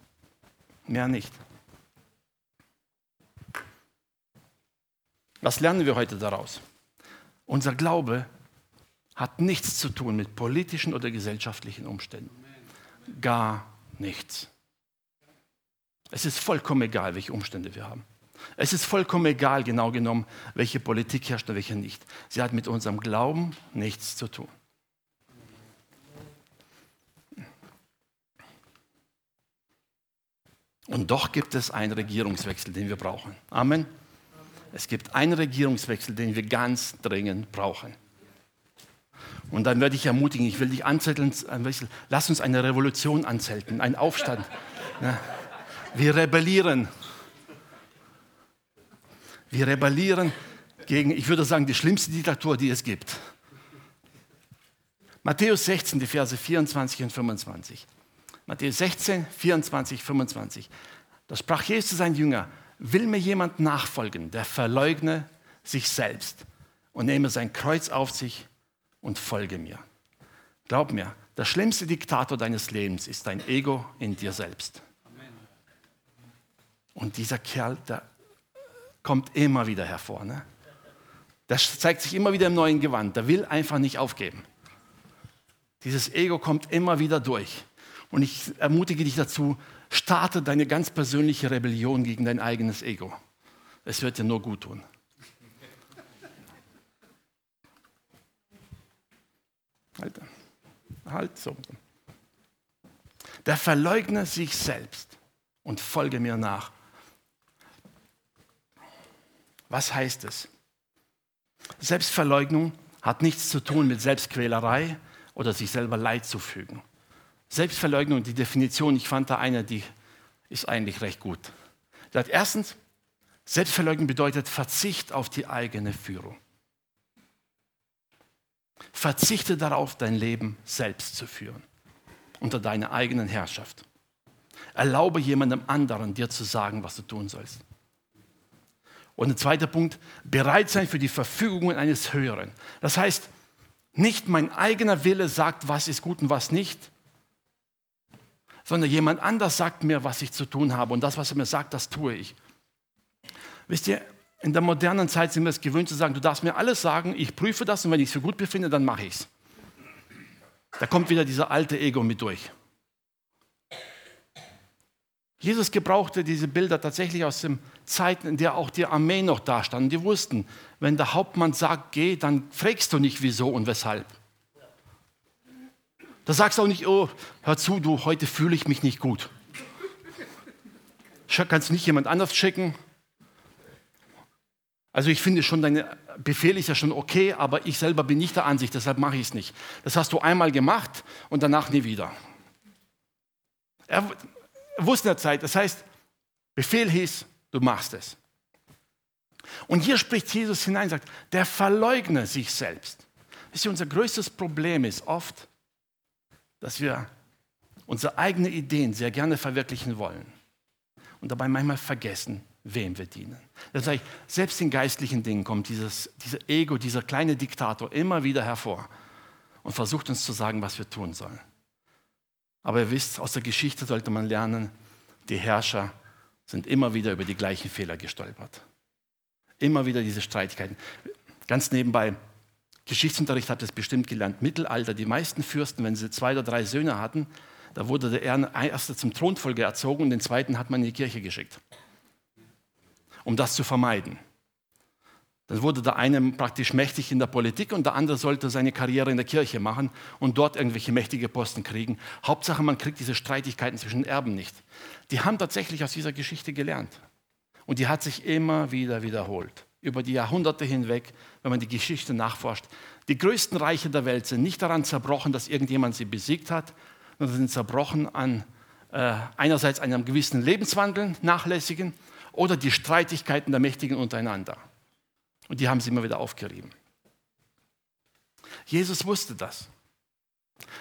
Mehr nicht. Was lernen wir heute daraus? Unser Glaube hat nichts zu tun mit politischen oder gesellschaftlichen Umständen. Gar nichts. Es ist vollkommen egal, welche Umstände wir haben. Es ist vollkommen egal, genau genommen, welche Politik herrscht und welche nicht. Sie hat mit unserem Glauben nichts zu tun. Und doch gibt es einen Regierungswechsel, den wir brauchen. Amen. Es gibt einen Regierungswechsel, den wir ganz dringend brauchen. Und dann werde ich ermutigen, ich will dich anzetteln, lass uns eine Revolution anzelten, einen Aufstand. Wir rebellieren. Wir rebellieren gegen, ich würde sagen, die schlimmste Diktatur, die es gibt. Matthäus 16, die Verse 24 und 25. Matthäus 16, 24, 25. Da sprach Jesus zu seinen Jüngern, will mir jemand nachfolgen, der verleugne sich selbst und nehme sein Kreuz auf sich und folge mir. Glaub mir, der schlimmste Diktator deines Lebens ist dein Ego in dir selbst. Und dieser Kerl, der kommt immer wieder hervor. Ne? Das zeigt sich immer wieder im neuen Gewand. Der will einfach nicht aufgeben. Dieses Ego kommt immer wieder durch. Und ich ermutige dich dazu, starte deine ganz persönliche Rebellion gegen dein eigenes Ego. Es wird dir nur gut tun. Halt, halt so. Der verleugne sich selbst und folge mir nach. Was heißt es? Selbstverleugnung hat nichts zu tun mit Selbstquälerei oder sich selber Leid zufügen. Selbstverleugnung, die Definition, ich fand da eine, die ist eigentlich recht gut. sagt erstens, Selbstverleugnung bedeutet Verzicht auf die eigene Führung. Verzichte darauf, dein Leben selbst zu führen, unter deiner eigenen Herrschaft. Erlaube jemandem anderen, dir zu sagen, was du tun sollst. Und ein zweiter Punkt, bereit sein für die Verfügungen eines Höheren. Das heißt, nicht mein eigener Wille sagt, was ist gut und was nicht, sondern jemand anders sagt mir, was ich zu tun habe. Und das, was er mir sagt, das tue ich. Wisst ihr, in der modernen Zeit sind wir es gewöhnt zu sagen, du darfst mir alles sagen, ich prüfe das und wenn ich es für gut befinde, dann mache ich es. Da kommt wieder dieser alte Ego mit durch. Jesus gebrauchte diese Bilder tatsächlich aus den Zeiten, in der auch die Armee noch da stand. Die wussten, wenn der Hauptmann sagt, geh, dann fragst du nicht wieso und weshalb. Da sagst du auch nicht, oh, hör zu, du, heute fühle ich mich nicht gut. Kannst du nicht jemand anders schicken? Also ich finde schon, dein Befehl ist ja schon okay, aber ich selber bin nicht der Ansicht, deshalb mache ich es nicht. Das hast du einmal gemacht und danach nie wieder. Er wusste in der Zeit, das heißt, Befehl hieß, du machst es. Und hier spricht Jesus hinein und sagt, der verleugne sich selbst. Wisst unser größtes Problem ist oft, dass wir unsere eigenen Ideen sehr gerne verwirklichen wollen und dabei manchmal vergessen, wem wir dienen. Das heißt, selbst in geistlichen Dingen kommt dieses, dieser Ego, dieser kleine Diktator immer wieder hervor und versucht uns zu sagen, was wir tun sollen. Aber ihr wisst, aus der Geschichte sollte man lernen, die Herrscher sind immer wieder über die gleichen Fehler gestolpert. Immer wieder diese Streitigkeiten. Ganz nebenbei, Geschichtsunterricht hat es bestimmt gelernt. Mittelalter, die meisten Fürsten, wenn sie zwei oder drei Söhne hatten, da wurde der erste zum Thronfolger erzogen und den zweiten hat man in die Kirche geschickt, um das zu vermeiden. Dann wurde der eine praktisch mächtig in der Politik und der andere sollte seine Karriere in der Kirche machen und dort irgendwelche mächtige Posten kriegen. Hauptsache, man kriegt diese Streitigkeiten zwischen Erben nicht. Die haben tatsächlich aus dieser Geschichte gelernt. Und die hat sich immer wieder wiederholt. Über die Jahrhunderte hinweg, wenn man die Geschichte nachforscht. Die größten Reiche der Welt sind nicht daran zerbrochen, dass irgendjemand sie besiegt hat, sondern sind zerbrochen an äh, einerseits einem gewissen Lebenswandel, nachlässigen, oder die Streitigkeiten der Mächtigen untereinander. Und die haben sie immer wieder aufgerieben. Jesus wusste das.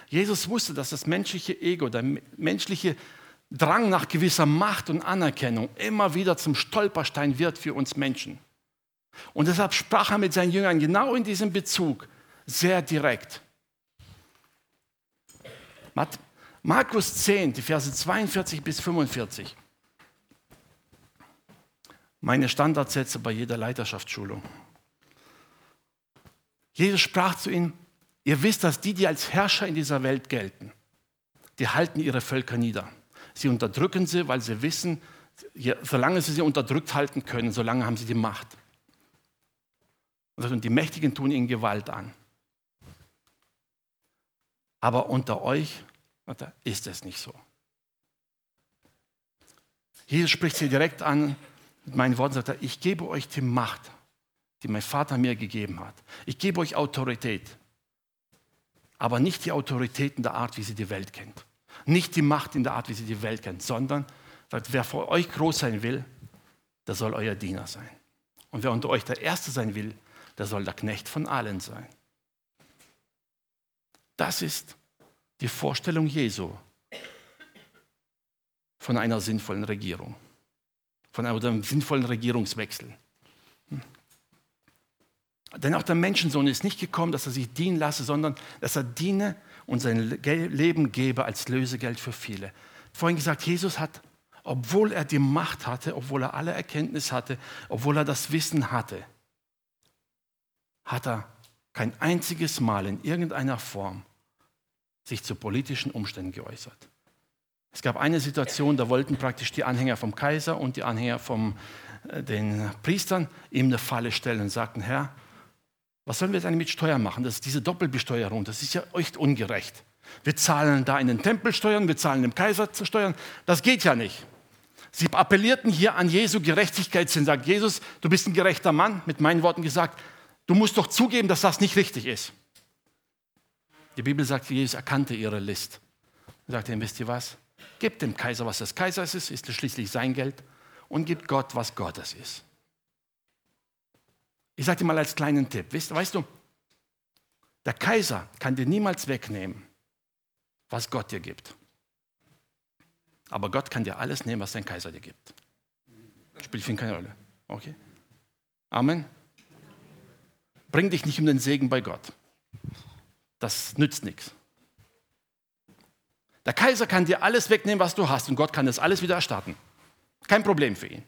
Jesus wusste, dass das menschliche Ego, der menschliche Drang nach gewisser Macht und Anerkennung immer wieder zum Stolperstein wird für uns Menschen. Und deshalb sprach er mit seinen Jüngern genau in diesem Bezug sehr direkt. Markus 10, die Verse 42 bis 45 meine Standardsätze bei jeder Leiterschaftsschulung. Jesus sprach zu ihnen, ihr wisst, dass die, die als Herrscher in dieser Welt gelten, die halten ihre Völker nieder. Sie unterdrücken sie, weil sie wissen, solange sie sie unterdrückt halten können, solange haben sie die Macht. Und die Mächtigen tun ihnen Gewalt an. Aber unter euch ist es nicht so. Jesus spricht sie direkt an mit meinen Worten sagt er, ich gebe euch die Macht, die mein Vater mir gegeben hat. Ich gebe euch Autorität, aber nicht die Autorität in der Art, wie sie die Welt kennt. Nicht die Macht in der Art, wie sie die Welt kennt, sondern wer vor euch groß sein will, der soll euer Diener sein. Und wer unter euch der Erste sein will, der soll der Knecht von allen sein. Das ist die Vorstellung Jesu von einer sinnvollen Regierung von einem sinnvollen Regierungswechsel. Denn auch der Menschensohn ist nicht gekommen, dass er sich dienen lasse, sondern dass er diene und sein Leben gebe als Lösegeld für viele. Vorhin gesagt, Jesus hat, obwohl er die Macht hatte, obwohl er alle Erkenntnis hatte, obwohl er das Wissen hatte, hat er kein einziges Mal in irgendeiner Form sich zu politischen Umständen geäußert. Es gab eine Situation, da wollten praktisch die Anhänger vom Kaiser und die Anhänger von äh, den Priestern ihm eine Falle stellen und sagten, Herr, was sollen wir denn mit Steuern machen? Das ist diese Doppelbesteuerung, das ist ja echt ungerecht. Wir zahlen da in den Tempel Steuern, wir zahlen dem Kaiser Steuern. Das geht ja nicht. Sie appellierten hier an Jesu Gerechtigkeitssinn, sagt Jesus, du bist ein gerechter Mann, mit meinen Worten gesagt, du musst doch zugeben, dass das nicht richtig ist. Die Bibel sagt, Jesus erkannte ihre List. Er sagte ihm, wisst ihr was? Gebt dem Kaiser, was des Kaisers ist, ist schließlich sein Geld, und gebt Gott, was Gottes ist. Ich sage dir mal als kleinen Tipp, weißt, weißt du, der Kaiser kann dir niemals wegnehmen, was Gott dir gibt. Aber Gott kann dir alles nehmen, was dein Kaiser dir gibt. Spielt für ihn keine Rolle. Okay? Amen. Bring dich nicht um den Segen bei Gott. Das nützt nichts. Der Kaiser kann dir alles wegnehmen, was du hast, und Gott kann das alles wieder erstarten. Kein Problem für ihn.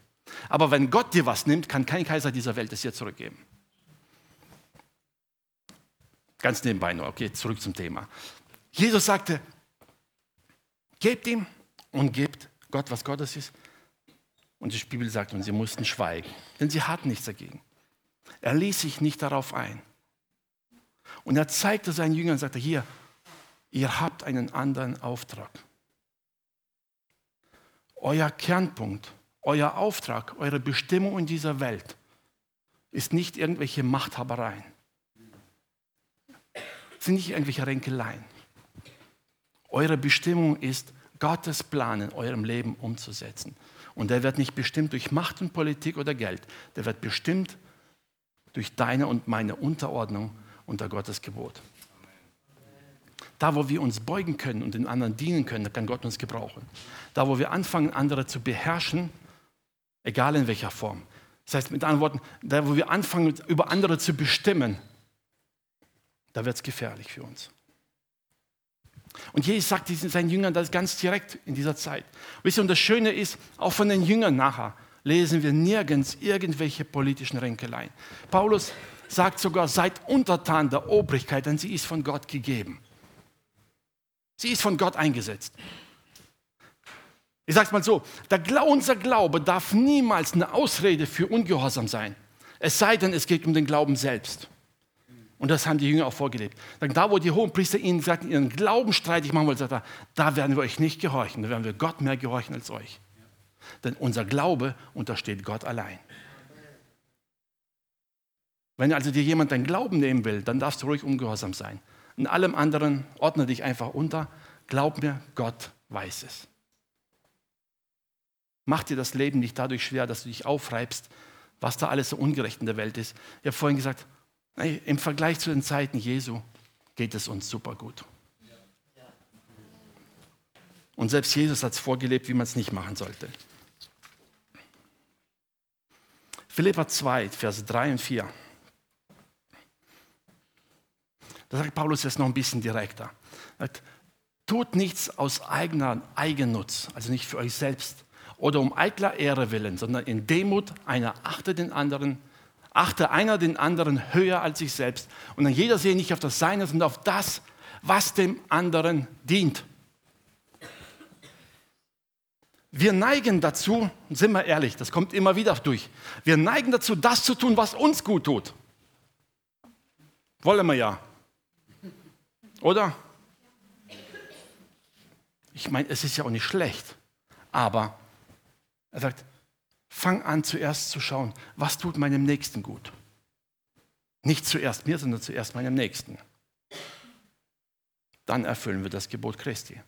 Aber wenn Gott dir was nimmt, kann kein Kaiser dieser Welt es dir zurückgeben. Ganz nebenbei nur, okay, zurück zum Thema. Jesus sagte, gebt ihm und gebt Gott, was Gottes ist. Und die Bibel sagt, und sie mussten schweigen, denn sie hatten nichts dagegen. Er ließ sich nicht darauf ein. Und er zeigte seinen Jüngern und sagte, hier, ihr habt einen anderen Auftrag. Euer Kernpunkt, euer Auftrag, eure Bestimmung in dieser Welt ist nicht irgendwelche Machthabereien, sind nicht irgendwelche Ränkeleien. Eure Bestimmung ist, Gottes Plan in eurem Leben umzusetzen. Und der wird nicht bestimmt durch Macht und Politik oder Geld, der wird bestimmt durch deine und meine Unterordnung unter Gottes Gebot. Da, wo wir uns beugen können und den anderen dienen können, kann Gott uns gebrauchen. Da, wo wir anfangen, andere zu beherrschen, egal in welcher Form. Das heißt, mit anderen Worten, da, wo wir anfangen, über andere zu bestimmen, da wird es gefährlich für uns. Und Jesus sagt seinen Jüngern das ganz direkt in dieser Zeit. Wisst ihr, und das Schöne ist, auch von den Jüngern nachher lesen wir nirgends irgendwelche politischen Ränkeleien. Paulus sagt sogar, seid untertan der Obrigkeit, denn sie ist von Gott gegeben. Sie ist von Gott eingesetzt. Ich sage es mal so, unser Glaube darf niemals eine Ausrede für Ungehorsam sein. Es sei denn, es geht um den Glauben selbst. Und das haben die Jünger auch vorgelebt. Da, wo die Hohenpriester ihnen sagten, ihren Glauben streitig machen wollen, sagt er, da werden wir euch nicht gehorchen, da werden wir Gott mehr gehorchen als euch. Denn unser Glaube untersteht Gott allein. Wenn also dir jemand deinen Glauben nehmen will, dann darfst du ruhig ungehorsam sein. In allem anderen ordne dich einfach unter. Glaub mir, Gott weiß es. Mach dir das Leben nicht dadurch schwer, dass du dich aufreibst, was da alles so ungerecht in der Welt ist. Ich habe vorhin gesagt, im Vergleich zu den Zeiten Jesu geht es uns super gut. Und selbst Jesus hat es vorgelebt, wie man es nicht machen sollte. Philippa 2, Verse 3 und 4. Da sagt Paulus jetzt noch ein bisschen direkter. Tut nichts aus eigener Eigennutz, also nicht für euch selbst oder um eitler Ehre willen, sondern in Demut einer achte den anderen achte einer den anderen höher als sich selbst. Und dann jeder sehe nicht auf das Seine, sondern auf das, was dem anderen dient. Wir neigen dazu, sind wir ehrlich, das kommt immer wieder durch, wir neigen dazu, das zu tun, was uns gut tut. Wollen wir ja. Oder? Ich meine, es ist ja auch nicht schlecht, aber er sagt, fang an zuerst zu schauen, was tut meinem Nächsten gut. Nicht zuerst mir, sondern zuerst meinem Nächsten. Dann erfüllen wir das Gebot Christi.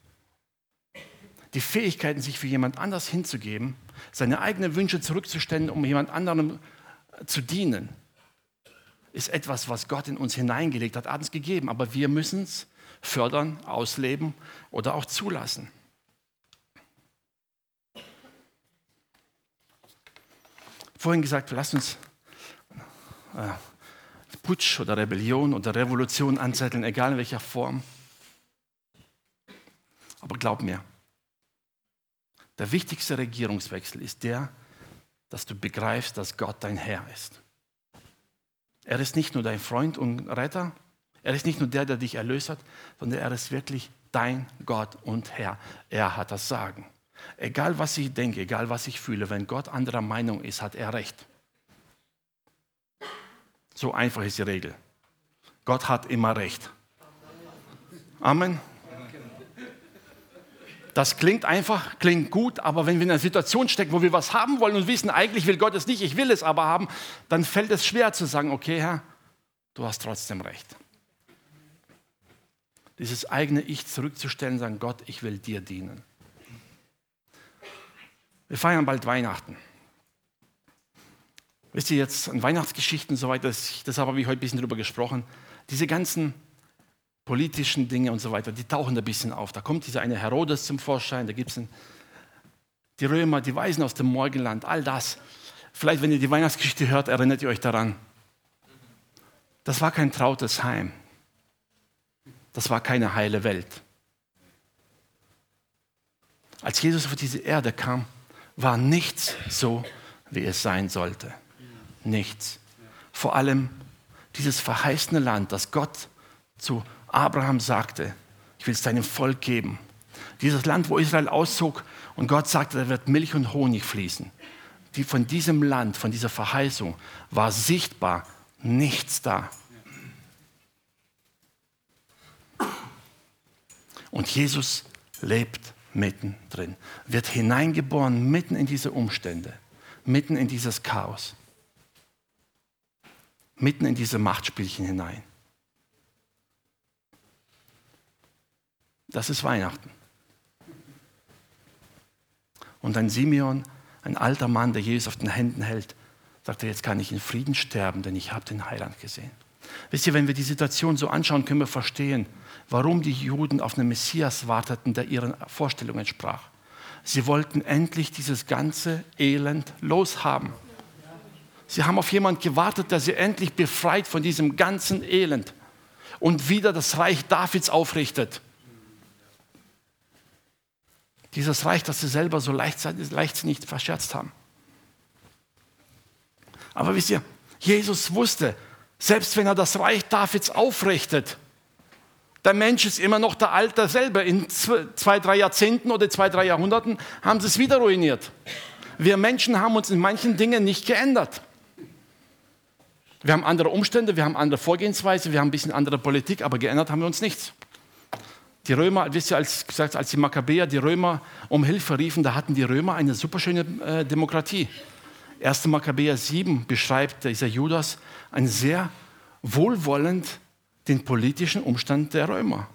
Die Fähigkeiten, sich für jemand anders hinzugeben, seine eigenen Wünsche zurückzustellen, um jemand anderem zu dienen, ist etwas, was Gott in uns hineingelegt hat, hat uns gegeben. Aber wir müssen es fördern, ausleben oder auch zulassen. Vorhin gesagt, lasst uns äh, Putsch oder Rebellion oder Revolution anzetteln, egal in welcher Form. Aber glaub mir, der wichtigste Regierungswechsel ist der, dass du begreifst, dass Gott dein Herr ist. Er ist nicht nur dein Freund und Retter, er ist nicht nur der, der dich erlöst hat, sondern er ist wirklich dein Gott und Herr. Er hat das Sagen. Egal was ich denke, egal was ich fühle, wenn Gott anderer Meinung ist, hat er recht. So einfach ist die Regel. Gott hat immer recht. Amen. Das klingt einfach, klingt gut, aber wenn wir in einer Situation stecken, wo wir was haben wollen und wissen, eigentlich will Gott es nicht, ich will es aber haben, dann fällt es schwer zu sagen, okay Herr, du hast trotzdem recht. dieses eigene Ich zurückzustellen sagen, Gott, ich will dir dienen. Wir feiern bald Weihnachten. Wisst ihr jetzt an Weihnachtsgeschichten und so weiter, deshalb habe ich heute ein bisschen drüber gesprochen, diese ganzen politischen Dinge und so weiter, die tauchen ein bisschen auf. Da kommt dieser eine Herodes zum Vorschein, da gibt es die Römer, die Weisen aus dem Morgenland, all das. Vielleicht, wenn ihr die Weihnachtsgeschichte hört, erinnert ihr euch daran. Das war kein trautes Heim. Das war keine heile Welt. Als Jesus auf diese Erde kam, war nichts so, wie es sein sollte. Nichts. Vor allem dieses verheißene Land, das Gott zu Abraham sagte, ich will es deinem Volk geben. Dieses Land, wo Israel auszog und Gott sagte, da wird Milch und Honig fließen. Die, von diesem Land, von dieser Verheißung war sichtbar nichts da. Und Jesus lebt mittendrin, wird hineingeboren mitten in diese Umstände, mitten in dieses Chaos, mitten in diese Machtspielchen hinein. Das ist Weihnachten. Und ein Simeon, ein alter Mann, der Jesus auf den Händen hält, sagte, jetzt kann ich in Frieden sterben, denn ich habe den Heiland gesehen. Wisst ihr, wenn wir die Situation so anschauen, können wir verstehen, warum die Juden auf einen Messias warteten, der ihren Vorstellungen entsprach. Sie wollten endlich dieses ganze Elend loshaben. Sie haben auf jemanden gewartet, der sie endlich befreit von diesem ganzen Elend und wieder das Reich Davids aufrichtet. Dieses Reich, das sie selber so leichtsinnig verscherzt haben. Aber wisst ihr, Jesus wusste, selbst wenn er das Reich Davids aufrichtet, der Mensch ist immer noch der Alte selber. In zwei, drei Jahrzehnten oder zwei, drei Jahrhunderten haben sie es wieder ruiniert. Wir Menschen haben uns in manchen Dingen nicht geändert. Wir haben andere Umstände, wir haben andere Vorgehensweise, wir haben ein bisschen andere Politik, aber geändert haben wir uns nichts. Die Römer, wisst ihr, als, gesagt, als die Makkabäer die Römer um Hilfe riefen, da hatten die Römer eine superschöne äh, Demokratie. 1. Makkabäer 7 beschreibt dieser Judas ein sehr wohlwollend den politischen Umstand der Römer.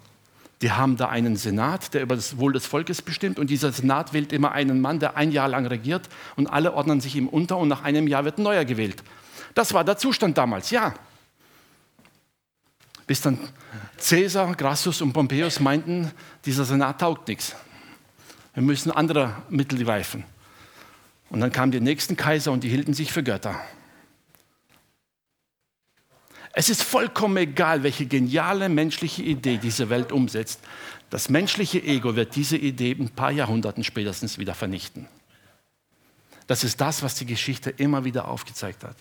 Die haben da einen Senat, der über das Wohl des Volkes bestimmt und dieser Senat wählt immer einen Mann, der ein Jahr lang regiert und alle ordnen sich ihm unter und nach einem Jahr wird ein neuer gewählt. Das war der Zustand damals, ja. Bis dann Caesar, Crassus und Pompeius meinten, dieser Senat taugt nichts. Wir müssen andere Mittel greifen. Und dann kamen die nächsten Kaiser und die hielten sich für Götter. Es ist vollkommen egal, welche geniale menschliche Idee diese Welt umsetzt. Das menschliche Ego wird diese Idee ein paar Jahrhunderten spätestens wieder vernichten. Das ist das, was die Geschichte immer wieder aufgezeigt hat.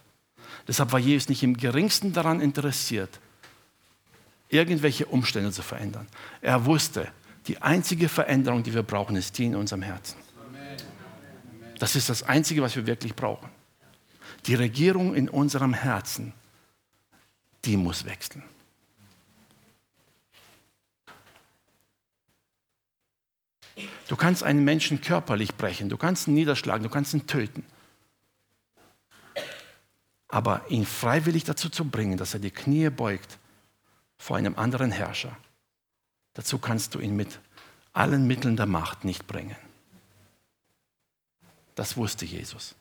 Deshalb war Jesus nicht im geringsten daran interessiert, irgendwelche Umstände zu verändern. Er wusste, die einzige Veränderung, die wir brauchen, ist die in unserem Herzen. Das ist das Einzige, was wir wirklich brauchen. Die Regierung in unserem Herzen, die muss wechseln. Du kannst einen Menschen körperlich brechen, du kannst ihn niederschlagen, du kannst ihn töten. Aber ihn freiwillig dazu zu bringen, dass er die Knie beugt vor einem anderen Herrscher, dazu kannst du ihn mit allen Mitteln der Macht nicht bringen. Das wusste Jesus.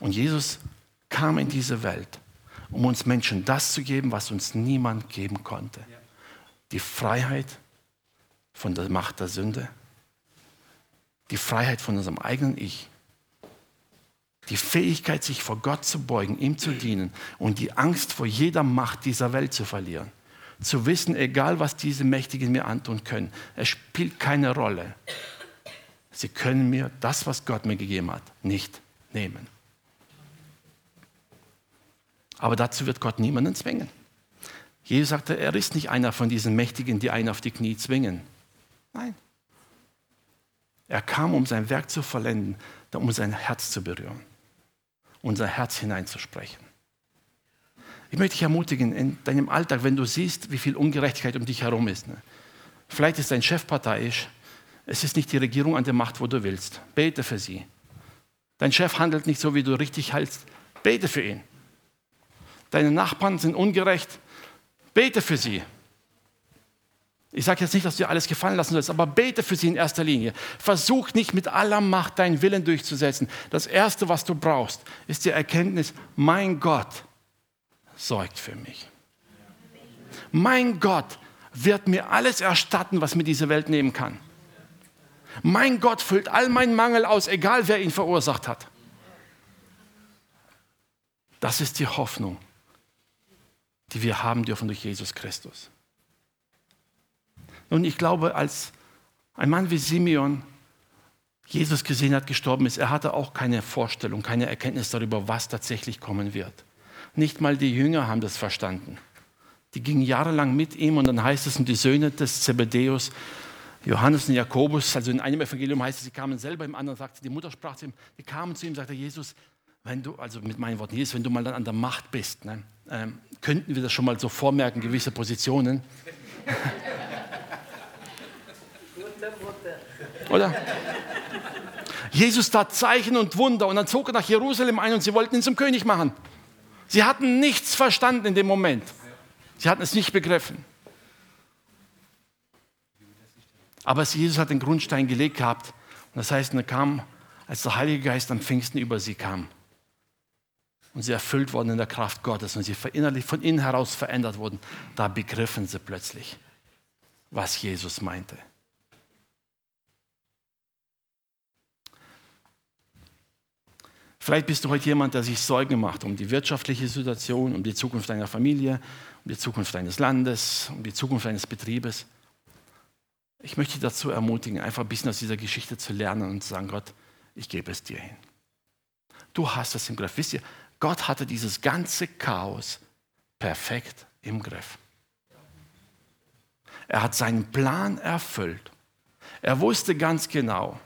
Und Jesus kam in diese Welt, um uns Menschen das zu geben, was uns niemand geben konnte. Die Freiheit von der Macht der Sünde, die Freiheit von unserem eigenen Ich, die Fähigkeit, sich vor Gott zu beugen, ihm zu dienen und die Angst vor jeder Macht dieser Welt zu verlieren. Zu wissen, egal was diese Mächtigen mir antun können, es spielt keine Rolle. Sie können mir das, was Gott mir gegeben hat, nicht nehmen. Aber dazu wird Gott niemanden zwingen. Jesus sagte, er ist nicht einer von diesen Mächtigen, die einen auf die Knie zwingen. Nein. Er kam, um sein Werk zu vollenden, um sein Herz zu berühren, unser Herz hineinzusprechen. Ich möchte dich ermutigen, in deinem Alltag, wenn du siehst, wie viel Ungerechtigkeit um dich herum ist. Ne? Vielleicht ist dein Chef parteiisch, es ist nicht die Regierung an der Macht, wo du willst. Bete für sie. Dein Chef handelt nicht so, wie du richtig hältst. Bete für ihn. Deine Nachbarn sind ungerecht. Bete für sie. Ich sage jetzt nicht, dass du dir alles gefallen lassen sollst, aber bete für sie in erster Linie. Versuch nicht mit aller Macht deinen Willen durchzusetzen. Das Erste, was du brauchst, ist die Erkenntnis, mein Gott sorgt für mich. Mein Gott wird mir alles erstatten, was mir diese Welt nehmen kann. Mein Gott füllt all meinen Mangel aus, egal wer ihn verursacht hat. Das ist die Hoffnung, die wir haben dürfen durch Jesus Christus. Und ich glaube, als ein Mann wie Simeon Jesus gesehen hat, gestorben ist, er hatte auch keine Vorstellung, keine Erkenntnis darüber, was tatsächlich kommen wird. Nicht mal die Jünger haben das verstanden. Die gingen jahrelang mit ihm und dann heißt es, und die Söhne des Zebedäus, Johannes und Jakobus, also in einem Evangelium heißt es, sie kamen selber, im anderen sagte, die Mutter sprach zu ihm, die kamen zu ihm, sagte Jesus, wenn du, also mit meinen Worten, Jesus, wenn du mal dann an der Macht bist, ne, ähm, könnten wir das schon mal so vormerken, gewisse Positionen. Oder? Jesus tat Zeichen und Wunder und dann zog er nach Jerusalem ein und sie wollten ihn zum König machen. Sie hatten nichts verstanden in dem Moment. Sie hatten es nicht begriffen. Aber Jesus hat den Grundstein gelegt gehabt. Und das heißt, er kam, als der Heilige Geist am Pfingsten über sie kam. Und sie erfüllt wurden in der Kraft Gottes und sie verinnerlich von innen heraus verändert wurden. Da begriffen sie plötzlich, was Jesus meinte. Vielleicht bist du heute jemand, der sich Sorgen macht um die wirtschaftliche Situation, um die Zukunft deiner Familie, um die Zukunft deines Landes, um die Zukunft deines Betriebes. Ich möchte dich dazu ermutigen, einfach ein bisschen aus dieser Geschichte zu lernen und zu sagen, Gott, ich gebe es dir hin. Du hast es im Griff. Wisst ihr, Gott hatte dieses ganze Chaos perfekt im Griff. Er hat seinen Plan erfüllt. Er wusste ganz genau,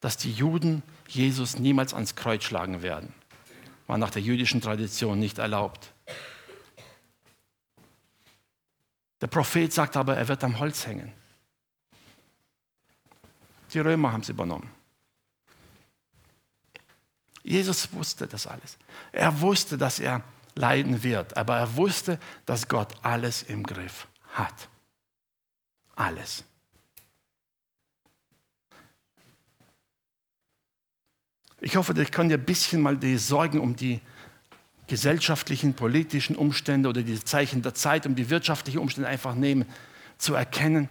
dass die Juden Jesus niemals ans Kreuz schlagen werden. War nach der jüdischen Tradition nicht erlaubt. Der Prophet sagt aber, er wird am Holz hängen. Die Römer haben es übernommen. Jesus wusste das alles. Er wusste, dass er leiden wird, aber er wusste, dass Gott alles im Griff hat. Alles. Ich hoffe, ich kann dir ein bisschen mal die Sorgen um die gesellschaftlichen, politischen Umstände oder die Zeichen der Zeit, um die wirtschaftlichen Umstände einfach nehmen, zu erkennen.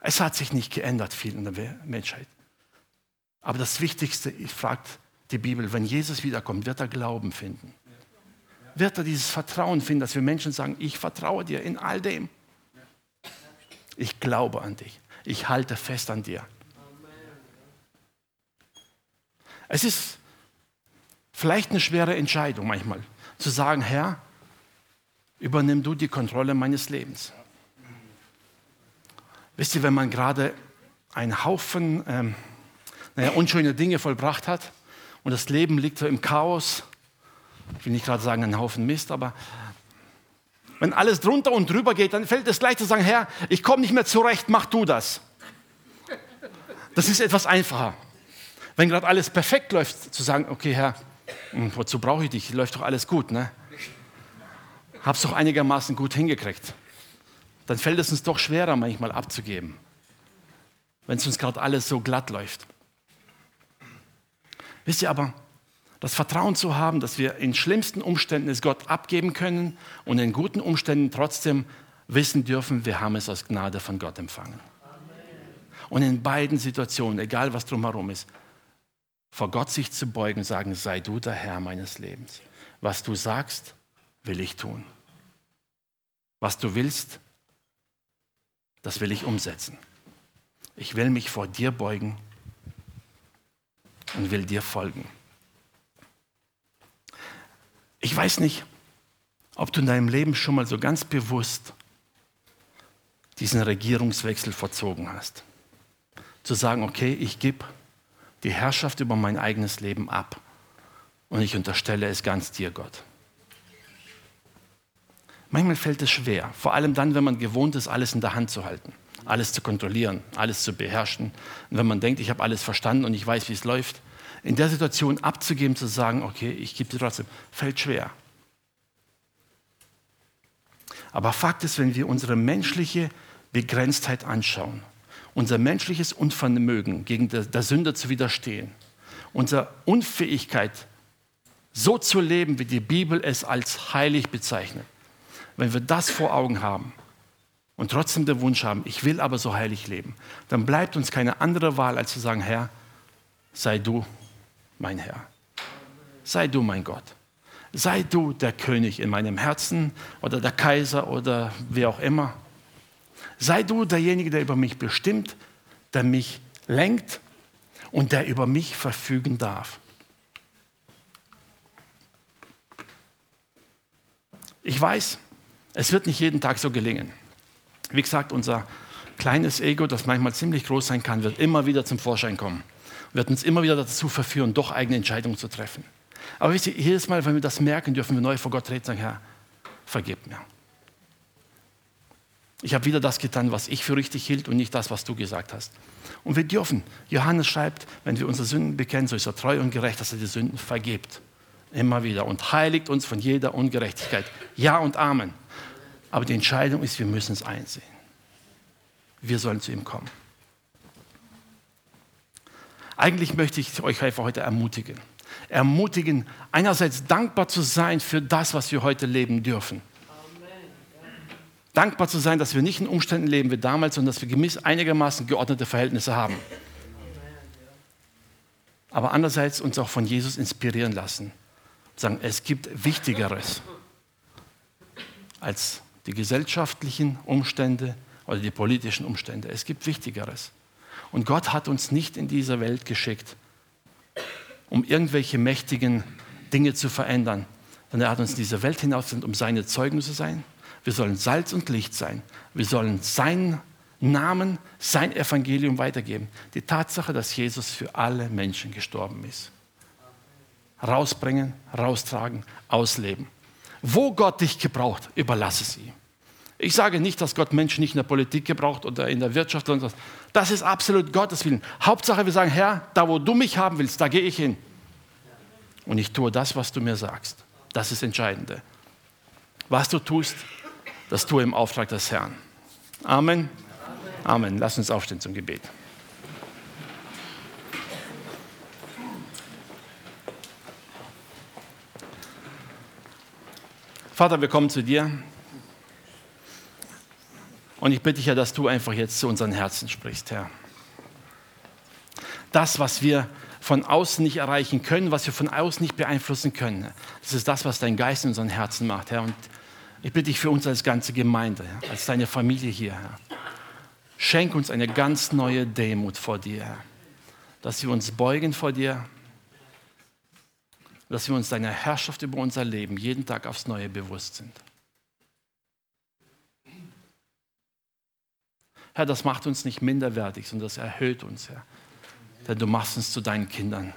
Es hat sich nicht geändert viel in der Menschheit. Aber das Wichtigste, ich frage die Bibel, wenn Jesus wiederkommt, wird er Glauben finden? Wird er dieses Vertrauen finden, dass wir Menschen sagen, ich vertraue dir in all dem. Ich glaube an dich. Ich halte fest an dir. Es ist vielleicht eine schwere Entscheidung manchmal, zu sagen, Herr, übernimm du die Kontrolle meines Lebens. Wisst ihr, wenn man gerade einen Haufen ähm, naja, unschöne Dinge vollbracht hat und das Leben liegt so im Chaos, ich will nicht gerade sagen ein Haufen Mist, aber wenn alles drunter und drüber geht, dann fällt es gleich zu sagen, Herr, ich komme nicht mehr zurecht, mach du das. Das ist etwas einfacher wenn gerade alles perfekt läuft, zu sagen, okay, Herr, hm, wozu brauche ich dich? Läuft doch alles gut, ne? Hab's doch einigermaßen gut hingekriegt. Dann fällt es uns doch schwerer, manchmal abzugeben, wenn es uns gerade alles so glatt läuft. Wisst ihr aber, das Vertrauen zu haben, dass wir in schlimmsten Umständen es Gott abgeben können und in guten Umständen trotzdem wissen dürfen, wir haben es aus Gnade von Gott empfangen. Und in beiden Situationen, egal was drumherum ist, vor Gott sich zu beugen, sagen, sei du der Herr meines Lebens. Was du sagst, will ich tun. Was du willst, das will ich umsetzen. Ich will mich vor dir beugen und will dir folgen. Ich weiß nicht, ob du in deinem Leben schon mal so ganz bewusst diesen Regierungswechsel verzogen hast. Zu sagen, okay, ich gebe die Herrschaft über mein eigenes Leben ab. Und ich unterstelle es ganz dir, Gott. Manchmal fällt es schwer, vor allem dann, wenn man gewohnt ist, alles in der Hand zu halten, alles zu kontrollieren, alles zu beherrschen. Und wenn man denkt, ich habe alles verstanden und ich weiß, wie es läuft, in der Situation abzugeben, zu sagen, okay, ich gebe dir trotzdem, fällt schwer. Aber Fakt ist, wenn wir unsere menschliche Begrenztheit anschauen, unser menschliches Unvermögen gegen der Sünde zu widerstehen, unsere Unfähigkeit, so zu leben, wie die Bibel es als heilig bezeichnet, wenn wir das vor Augen haben und trotzdem den Wunsch haben, ich will aber so heilig leben, dann bleibt uns keine andere Wahl, als zu sagen, Herr, sei du mein Herr. Sei du mein Gott. Sei du der König in meinem Herzen oder der Kaiser oder wer auch immer. Sei du derjenige, der über mich bestimmt, der mich lenkt und der über mich verfügen darf. Ich weiß, es wird nicht jeden Tag so gelingen. Wie gesagt, unser kleines Ego, das manchmal ziemlich groß sein kann, wird immer wieder zum Vorschein kommen. Wird uns immer wieder dazu verführen, doch eigene Entscheidungen zu treffen. Aber wisst ihr, jedes Mal, wenn wir das merken, dürfen wir neu vor Gott reden und sagen, Herr, vergib mir. Ich habe wieder das getan, was ich für richtig hielt und nicht das, was du gesagt hast. Und wir dürfen, Johannes schreibt, wenn wir unsere Sünden bekennen, so ist er treu und gerecht, dass er die Sünden vergibt. Immer wieder und heiligt uns von jeder Ungerechtigkeit. Ja und Amen. Aber die Entscheidung ist, wir müssen es einsehen. Wir sollen zu ihm kommen. Eigentlich möchte ich euch einfach heute ermutigen. Ermutigen, einerseits dankbar zu sein für das, was wir heute leben dürfen. Dankbar zu sein, dass wir nicht in Umständen leben wie damals, sondern dass wir einigermaßen geordnete Verhältnisse haben. Aber andererseits uns auch von Jesus inspirieren lassen. Sagen, es gibt Wichtigeres als die gesellschaftlichen Umstände oder die politischen Umstände. Es gibt Wichtigeres. Und Gott hat uns nicht in diese Welt geschickt, um irgendwelche mächtigen Dinge zu verändern, sondern er hat uns in diese Welt hinausgesendet, um seine Zeugen zu sein. Wir sollen Salz und Licht sein. Wir sollen seinen Namen, sein Evangelium weitergeben. Die Tatsache, dass Jesus für alle Menschen gestorben ist. Rausbringen, raustragen, ausleben. Wo Gott dich gebraucht, überlasse es ihm. Ich sage nicht, dass Gott Menschen nicht in der Politik gebraucht oder in der Wirtschaft. Oder. Das ist absolut Gottes Willen. Hauptsache, wir sagen, Herr, da wo du mich haben willst, da gehe ich hin. Und ich tue das, was du mir sagst. Das ist das Entscheidende. Was du tust, das tue im Auftrag des Herrn. Amen. Amen. Lass uns aufstehen zum Gebet. Vater, wir kommen zu dir. Und ich bitte dich ja, dass du einfach jetzt zu unseren Herzen sprichst, Herr. Das, was wir von außen nicht erreichen können, was wir von außen nicht beeinflussen können, das ist das, was dein Geist in unseren Herzen macht, Herr. Und ich bitte dich für uns als ganze Gemeinde, als deine Familie hier, Herr. Schenk uns eine ganz neue Demut vor dir, Herr. Dass wir uns beugen vor dir, dass wir uns deiner Herrschaft über unser Leben jeden Tag aufs Neue bewusst sind. Herr, das macht uns nicht minderwertig, sondern das erhöht uns, Herr. Denn du machst uns zu deinen Kindern,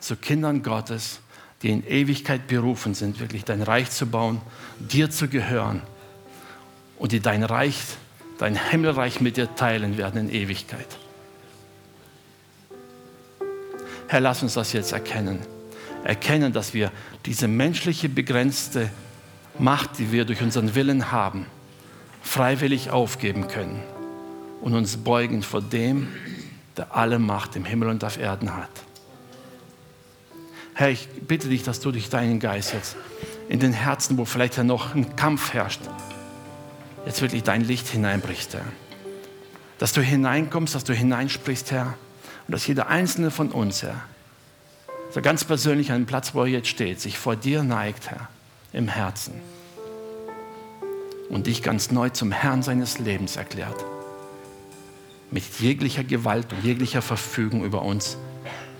zu Kindern Gottes, die in Ewigkeit berufen sind, wirklich dein Reich zu bauen, dir zu gehören und die dein Reich, dein Himmelreich mit dir teilen werden in Ewigkeit. Herr, lass uns das jetzt erkennen. Erkennen, dass wir diese menschliche begrenzte Macht, die wir durch unseren Willen haben, freiwillig aufgeben können und uns beugen vor dem, der alle Macht im Himmel und auf Erden hat. Herr, ich bitte dich, dass du durch deinen Geist jetzt in den Herzen, wo vielleicht ja noch ein Kampf herrscht, jetzt wirklich dein Licht hineinbrichst, Herr. Dass du hineinkommst, dass du hineinsprichst, Herr, und dass jeder einzelne von uns, Herr, so ganz persönlich an dem Platz, wo er jetzt steht, sich vor dir neigt, Herr, im Herzen und dich ganz neu zum Herrn seines Lebens erklärt mit jeglicher Gewalt und jeglicher Verfügung über uns,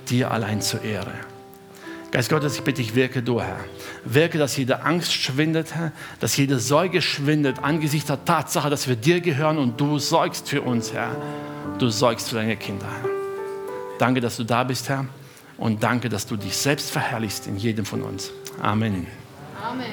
dir allein zur Ehre. Geist Gottes, ich bitte dich, wirke du, Herr. Wirke, dass jede Angst schwindet, Herr, dass jede Sorge schwindet angesichts der Tatsache, dass wir dir gehören und du sorgst für uns, Herr. Du sorgst für deine Kinder, Herr. Danke, dass du da bist, Herr. Und danke, dass du dich selbst verherrlichst in jedem von uns. Amen. Amen.